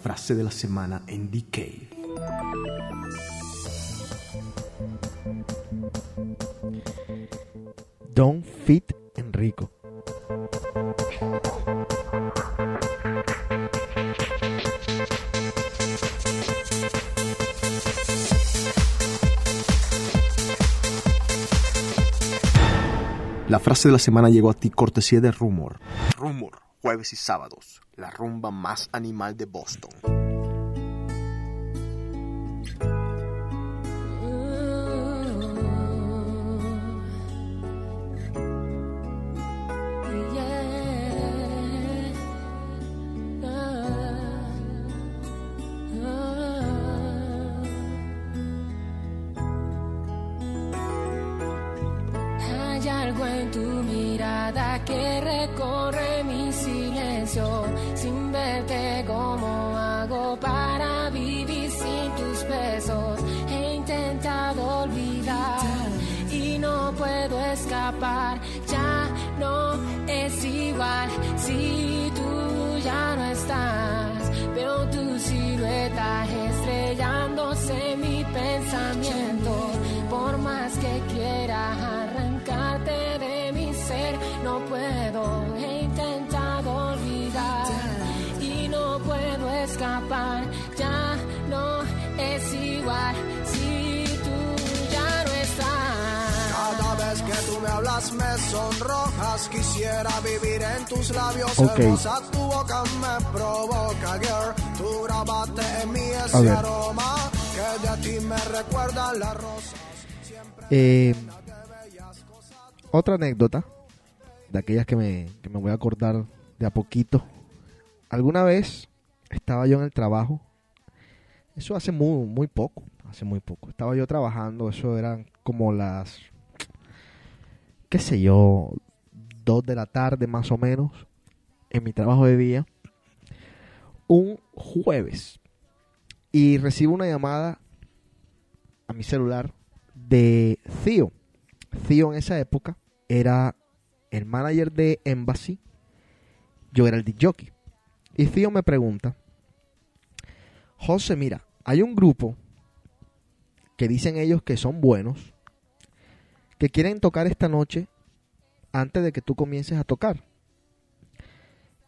Frase de la semana en The Cave. Don't Fit Enrico. La frase de la semana llegó a ti cortesía de Rumor. Rumor, jueves y sábados, la rumba más animal de Boston. Verte, ¿cómo hago para vivir sin tus besos? He intentado olvidar y no puedo escapar. Ya no es igual si tú ya no estás. Veo tu silueta estrellándose mi pensamiento. Por más que quiera arrancarte de mi ser, no puedo. Escapar. Ya no es igual si tú ya no estás. Cada vez que tú me hablas me sonrojas. Quisiera vivir en tus labios. Ok. Hermosa tu boca me provoca, girl. Tú grabaste en mí A ese aroma que de ti me recuerda la rosa. Eh, otra anécdota, de aquellas que me, que me voy a acordar de a poquito. Alguna vez estaba yo en el trabajo, Eso hace muy, muy poco, hace muy poco. Estaba yo trabajando, eso eran como las, qué sé yo, dos de la tarde más o menos, en mi trabajo de día, un jueves. Y recibo una llamada a mi celular de Theo. Theo en esa época era el manager de Embassy, yo era el DJ. Y Theo me pregunta, José, mira, hay un grupo que dicen ellos que son buenos, que quieren tocar esta noche antes de que tú comiences a tocar.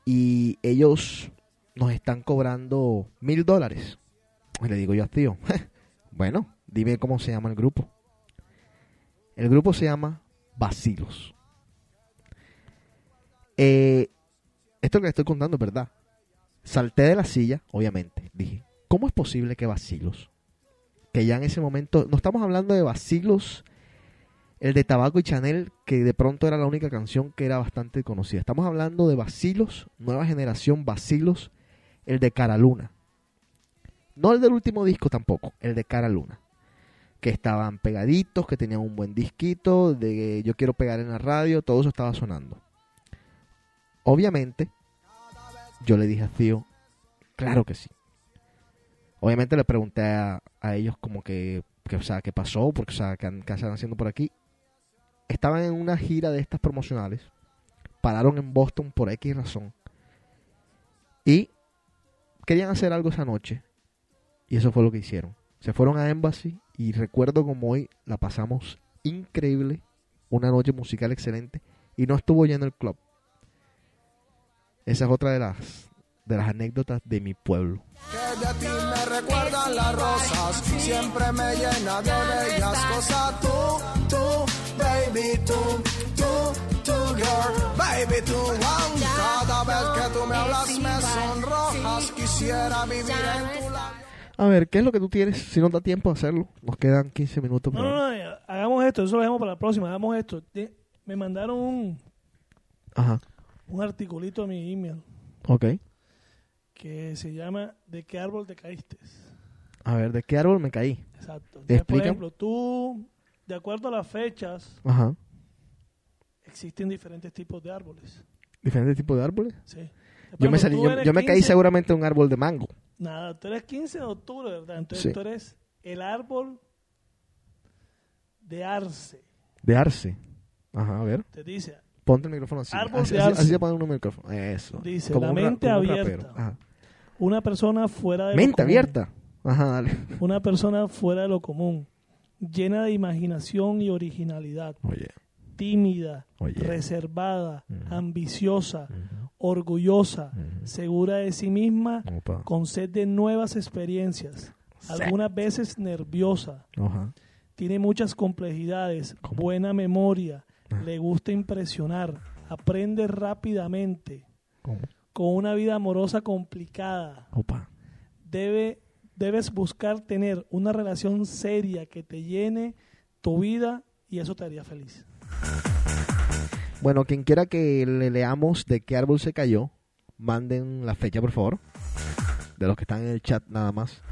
Y ellos nos están cobrando mil dólares. Le digo yo a tío, bueno, dime cómo se llama el grupo. El grupo se llama Basilos. Eh, esto que le estoy contando es verdad. Salté de la silla, obviamente. Dije, ¿cómo es posible que Basilos, que ya en ese momento, no estamos hablando de Basilos, el de Tabaco y Chanel, que de pronto era la única canción que era bastante conocida. Estamos hablando de Basilos, nueva generación Basilos, el de Cara Luna. No el del último disco tampoco, el de Cara Luna. Que estaban pegaditos, que tenían un buen disquito, de yo quiero pegar en la radio, todo eso estaba sonando. Obviamente, yo le dije a Tío, claro que sí. Obviamente le pregunté a, ellos como que, o sea, qué pasó, porque, o sea, qué están haciendo por aquí. Estaban en una gira de estas promocionales, pararon en Boston por X razón, y querían hacer algo esa noche, y eso fue lo que hicieron. Se fueron a Embassy, y recuerdo como hoy la pasamos increíble, una noche musical excelente, y no estuvo lleno el club. Esa es otra de las de las anécdotas de mi pueblo. Que de ti me recuerdan las rosas, siempre me llena de bellas cosas. Tú, tú, baby, tú, tú, tú, girl, baby, tú, wow. Cada vez que tú me hablas me sonrojas, quisiera vivir en tu lado. A ver, ¿qué es lo que tú tienes? Si no da tiempo a hacerlo, nos quedan 15 minutos. No, no, no, hagamos esto, eso lo dejamos para la próxima, hagamos esto. Me mandaron un, Ajá, un articulito a mi email ok. que se llama ¿De qué árbol te caíste? A ver, ¿de qué árbol me caí? Exacto. ¿Te Entonces, por ejemplo, tú, de acuerdo a las fechas, Ajá. existen diferentes tipos de árboles. ¿Diferentes tipos de árboles? Sí. Yo me, salí, yo, me caí 15 seguramente de un árbol de mango. Nada, tú eres 15 de octubre, ¿verdad? Entonces Sí. tú eres el árbol de arce. De arce. Ajá, a ver. Te dice, Ponte el micrófono así. Árbol así, de así, arce. así se pone un micrófono. Eso. Dice, Como la mente un abierta. Ajá. una persona fuera de lo Mente común. abierta. Ajá, dale. Una persona fuera de lo común, llena de imaginación y originalidad, Oye. tímida, Oye. reservada, ambiciosa, orgullosa, segura de sí misma, Opa. con sed de nuevas experiencias, algunas veces nerviosa, Ajá. tiene muchas complejidades, ¿Cómo? buena memoria. le gusta impresionar, aprende rápidamente, ¿Cómo? con una vida amorosa complicada. Opa. Debe, debes buscar tener una relación seria que te llene tu vida y eso te haría feliz. Bueno, quien quiera que le leamos de qué árbol se cayó, manden la fecha, por favor. De los que están en el chat nada más.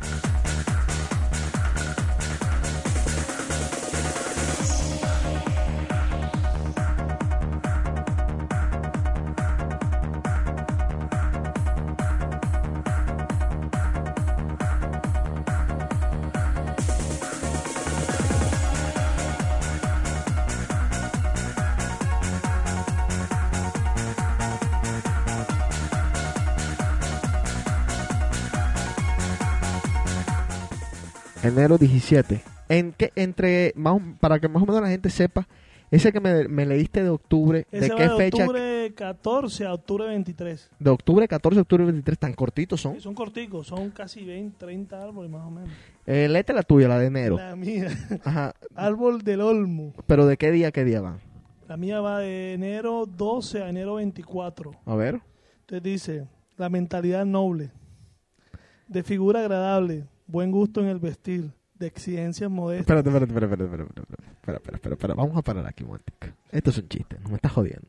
Enero 17. ¿En entre, más, para que más o menos la gente sepa, ese que me, me leíste de octubre, Ese ¿de qué de fecha? octubre 14 a octubre 23. De octubre 14 octubre 23, tan cortitos son. Sí, son corticos, son casi 20, 30 árboles más o menos. Eh, léete la tuya, la de enero. La mía, Ajá. árbol del olmo. Pero ¿de qué día, a qué día van? La mía va de enero 12 a enero 24. A ver. Entonces dice, la mentalidad noble, de figura agradable, buen gusto en el vestir, de exigencias modestas. Espérate, espérate, espérate, espérate, espérate, espera, espera, espera, espera. Vamos a parar aquí un momentico. Esto es un chiste, no me estás jodiendo.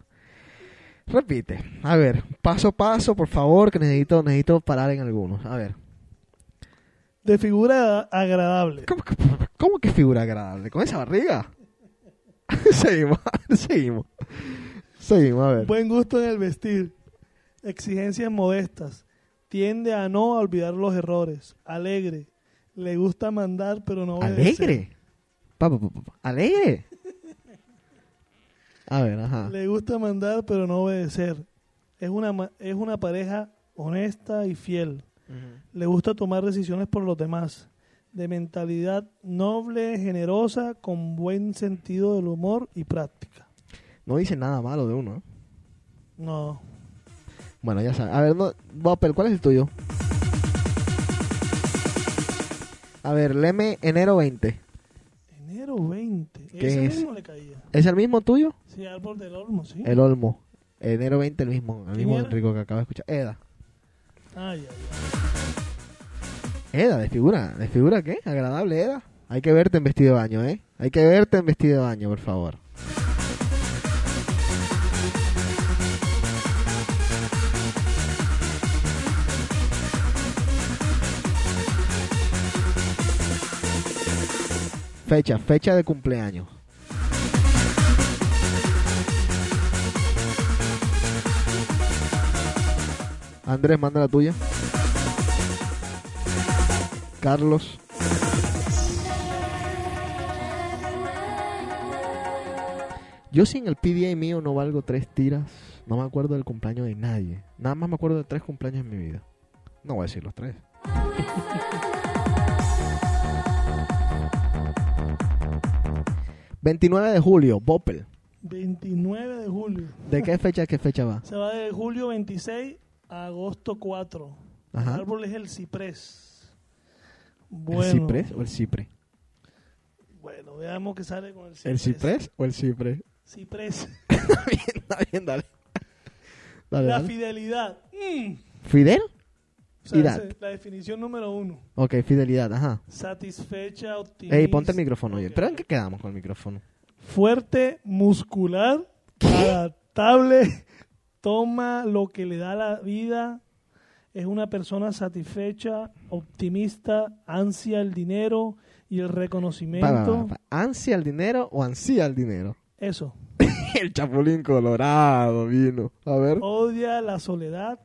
Repite. A ver, paso a paso, por favor, que necesito, necesito parar en algunos. A ver. De figura agradable. ¿Cómo que, cómo que figura agradable? ¿Con esa barriga? seguimos, seguimos. Seguimos, a ver. Buen gusto en el vestir. Exigencias modestas. Tiende a no olvidar los errores. Alegre. Le gusta mandar, pero no obedecer. ¿Alegre? Pa, pa, pa, pa, ¿Alegre? A ver, ajá. Le gusta mandar, pero no obedecer. Es una, ma- es una pareja honesta y fiel. Le gusta tomar decisiones por los demás. De mentalidad noble, generosa, con buen sentido del humor y práctica. No dice nada malo de uno, ¿eh? No. Bueno, ya sabes. A ver, no, Bopper, ¿cuál es el tuyo? A ver, leme enero 20. Enero 20. ¿Qué Ese es? mismo le caía. ¿Es el mismo tuyo? Sí, árbol del olmo, sí. El Olmo. Enero 20, el mismo. El ¿Quién mismo era? Enrico que acaba de escuchar. Eda. Ay, ay, Eda, de figura. ¿De figura qué? Agradable, Eda. Hay que verte en vestido de baño, ¿eh? Hay que verte en vestido de baño, por favor. Fecha, fecha de cumpleaños. Andrés, manda la tuya. Carlos. Yo sin el PDA mío no valgo tres tiras. No me acuerdo del cumpleaños de nadie. Nada más me acuerdo de tres cumpleaños en mi vida. No voy a decir los tres. ...29 de julio, Boppel. 29 de julio. ¿De qué fecha a qué fecha va? Se va de julio 26 a agosto 4. Ajá. El árbol es el ciprés. Bueno, ¿El ciprés o el cipre? Bueno, veamos qué sale con el ciprés. ¿El ciprés o el cipre? Ciprés. Está bien, dale. Dale, La dale. fidelidad. Mm. ¿Fidel? O sea, Idad. esa es la definición número uno. Ok, fidelidad, ajá. Satisfecha, optimista. Ey, ponte el micrófono, oye. ¿Pero en qué quedamos con el micrófono? Fuerte, muscular, adaptable, toma lo que le da la vida, es una persona satisfecha, optimista, ansia el dinero y el reconocimiento. ¿Ansia al dinero o ansía al dinero? Eso. el chapulín colorado vino. A ver. Odia la soledad,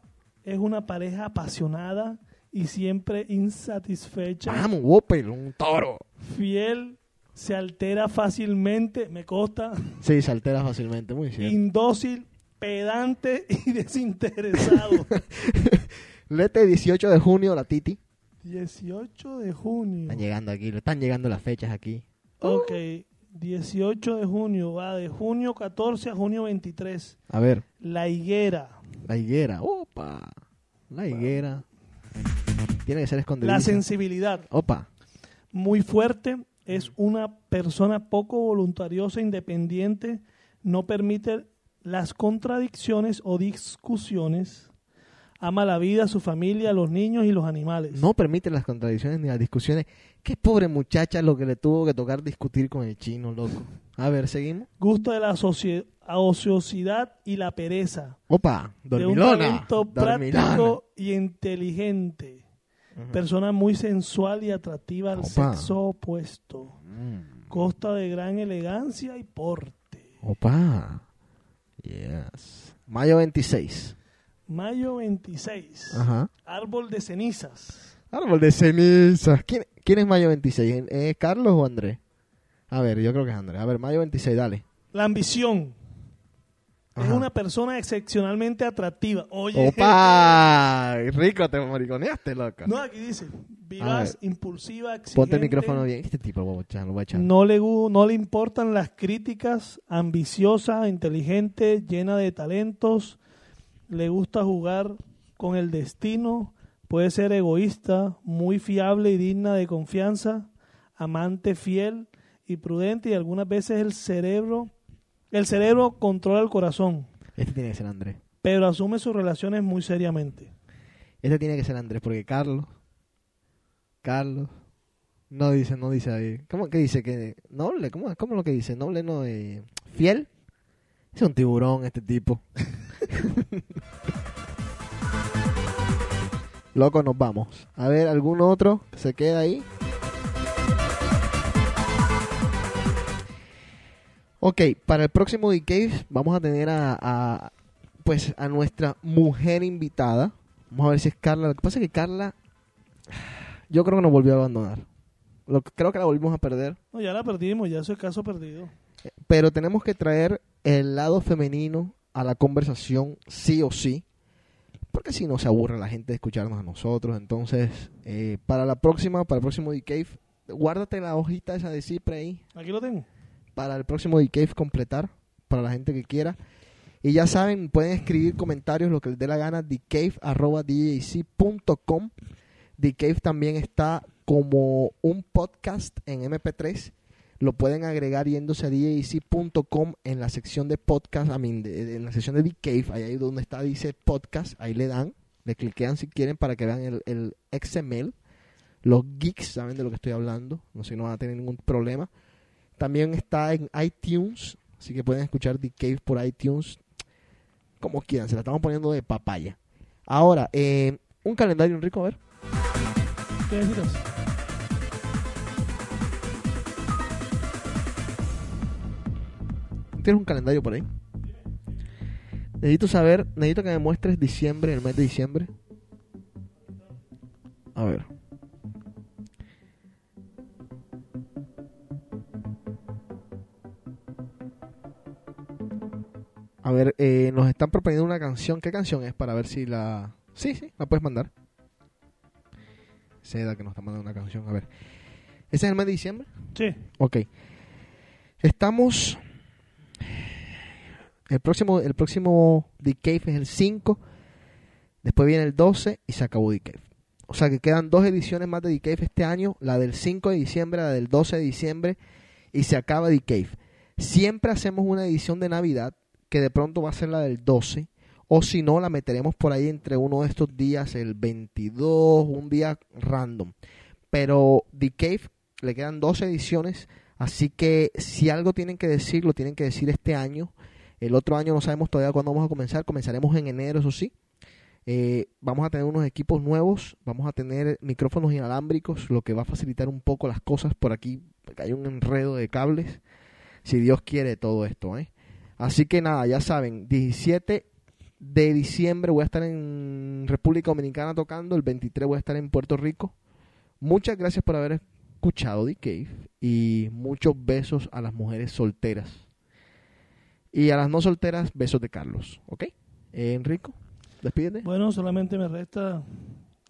es una pareja apasionada y siempre insatisfecha. Vamos, Whopper, un toro. Fiel, se altera fácilmente, me consta. Sí, se altera fácilmente, muy cierto. Indócil, pedante y desinteresado. Lete 18 de junio, la Titi. 18 de junio. Están llegando aquí, le están llegando las fechas aquí. Ok, 18 de junio, va de junio 14 a junio 23. A ver, La higuera. La higuera. Opa. La higuera. Tiene que ser escondida. La sensibilidad. Opa. Muy fuerte. Es una persona poco voluntariosa, independiente. No permite las contradicciones o discusiones. Ama la vida, su familia, los niños y los animales. No permite las contradicciones ni las discusiones. Qué pobre muchacha lo que le tuvo que tocar discutir con el chino, loco. A ver, seguimos. Gusta de la socie- ociosidad y la pereza. Opa, de un dormilona. talento dormilona. práctico y inteligente. Persona muy sensual y atractiva al Opa. sexo opuesto. Mm. Costa de gran elegancia y porte. Opa. Yes. Mayo 26. Mayo 26. Ajá. Árbol de cenizas. Árbol de cenizas. ¿Quién, quién es Mayo 26? ¿Es Carlos o Andrés? A ver, yo creo que es Andrés. A ver, Mayo 26, dale. La ambición. Es una persona excepcionalmente atractiva. Oye. ¡Opa! Rico, te mariconeaste, loco. No, aquí dice. Vivaz, impulsiva, exigente. Ponte el micrófono bien. Este tipo lo voy a echar, lo voy a echar. No le, no le importan las críticas, ambiciosa, inteligente, llena de talentos, le gusta jugar con el destino, puede ser egoísta, muy fiable y digna de confianza, amante fiel y prudente y algunas veces el cerebro, el cerebro controla el corazón, Este tiene que ser Andrés. pero asume sus relaciones muy seriamente. Este tiene que ser Andrés, porque Carlos. Carlos. No dice, no dice ahí. ¿Cómo que dice que noble? ¿Cómo, cómo es lo que dice? Noble no eh, fiel. Es un tiburón este tipo. Loco, nos vamos. A ver, ¿algún otro que se queda ahí? Ok, para el próximo DK vamos a tener a, a, pues a nuestra mujer invitada. Vamos a ver si es Carla. Lo que pasa es que Carla, yo creo que nos volvió a abandonar. Lo, creo que la volvimos a perder. No, ya la perdimos, ya eso es caso perdido. Pero tenemos que traer el lado femenino a la conversación, sí o sí. Porque si no se aburre la gente de escucharnos a nosotros. Entonces, eh, para la próxima, para el próximo D-Cave, guárdate la hojita esa de Cipre ahí. Aquí lo tengo. Para el próximo D-Cave completar. Para la gente que quiera. Y ya saben, pueden escribir comentarios, lo que les dé la gana, dcave.com. Dcave también está como un podcast en MP3. Lo pueden agregar yéndose a djc.com en la sección de podcast, I mean, en la sección de Dcave, ahí donde está, dice podcast, ahí le dan, le cliquean si quieren para que vean el, el XML. Los geeks saben de lo que estoy hablando, no sé, no van a tener ningún problema. También está en iTunes, así que pueden escuchar The Cave por iTunes como quieran, se la estamos poniendo de papaya. Ahora, eh, un calendario, Enrico, a ver. ¿Qué necesitas? ¿Tienes un calendario por ahí? Necesito saber, necesito que me muestres diciembre, el mes de diciembre. A ver. A ver, eh, nos están proponiendo una canción. ¿Qué canción es? Para ver si la... Sí, sí, la puedes mandar. Seda que nos está mandando una canción. A ver. ¿Ese es el mes de diciembre? Sí. Ok. Estamos... El próximo, el próximo The Cave es el 5. Después viene el 12 y se acabó The Cave. O sea que quedan dos ediciones más de The Cave este año. La del 5 de diciembre, la del 12 de diciembre. Y se acaba The Cave. Siempre hacemos una edición de Navidad que de pronto va a ser la del 12. O si no, la meteremos por ahí entre uno de estos días, el 22, un día random. Pero The Cave le quedan dos ediciones. Así que si algo tienen que decir, lo tienen que decir este año. El otro año no sabemos todavía cuándo vamos a comenzar. Comenzaremos en enero, eso sí. Eh, vamos a tener unos equipos nuevos. Vamos a tener micrófonos inalámbricos, lo que va a facilitar un poco las cosas por aquí. Porque hay un enredo de cables. Si Dios quiere todo esto, ¿eh? Así que nada, ya saben, 17 de diciembre voy a estar en República Dominicana tocando, el 23 voy a estar en Puerto Rico. Muchas gracias por haber escuchado The Cave y muchos besos a las mujeres solteras. Y a las no solteras, besos de Carlos, ¿ok? Eh, Enrico, despídete. Bueno, solamente me resta.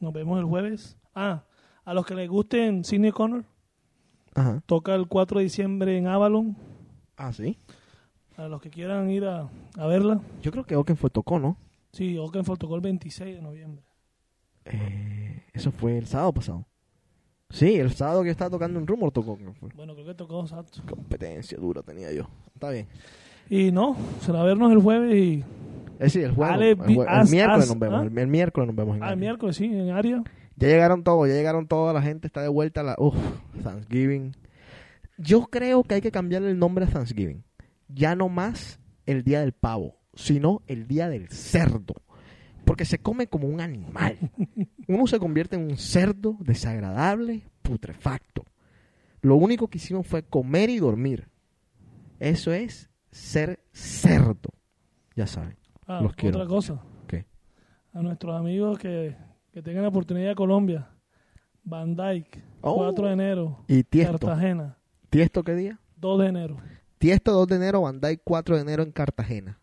Nos vemos el jueves. Ah, a los que les gusten Sidney Connor, Ajá. toca el 4 de diciembre en Avalon. Ah, sí. A los que quieran ir a, a verla. Yo creo que Okenford tocó, ¿no? Sí, Oakenfold tocó el 26 de noviembre. Eh, eso fue el sábado pasado. Sí, el sábado que estaba tocando en Rumor tocó. Bueno, creo que tocó exacto. Competencia dura tenía yo. Está bien. Y no, será vernos el jueves y. Es decir, el, Ale, el, jue- el as- miércoles as- nos vemos. ¿ah? El, el miércoles nos vemos. En Ah, el miércoles, sí, en área. Ya llegaron todos, ya llegaron toda la gente, está de vuelta la uf, Thanksgiving. Yo creo que hay que cambiarle el nombre a Thanksgiving. Ya no más el día del pavo, sino el día del cerdo. Porque se come como un animal. Uno se convierte en un cerdo desagradable, putrefacto. Lo único que hicimos fue comer y dormir. Eso es ser cerdo. Ya saben. Ah, Los quiero. otra cosa. ¿Qué? A nuestros amigos que, que tengan la oportunidad de Colombia. Van Dyke, Oh. 4 de enero. Y Tiesto. Cartagena, ¿Tiesto qué día? 2 de enero. Tiesto 2 de enero, Bandai 4 de enero en Cartagena.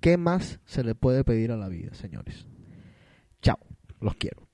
¿Qué más se le puede pedir a la vida, señores? Chao, los quiero.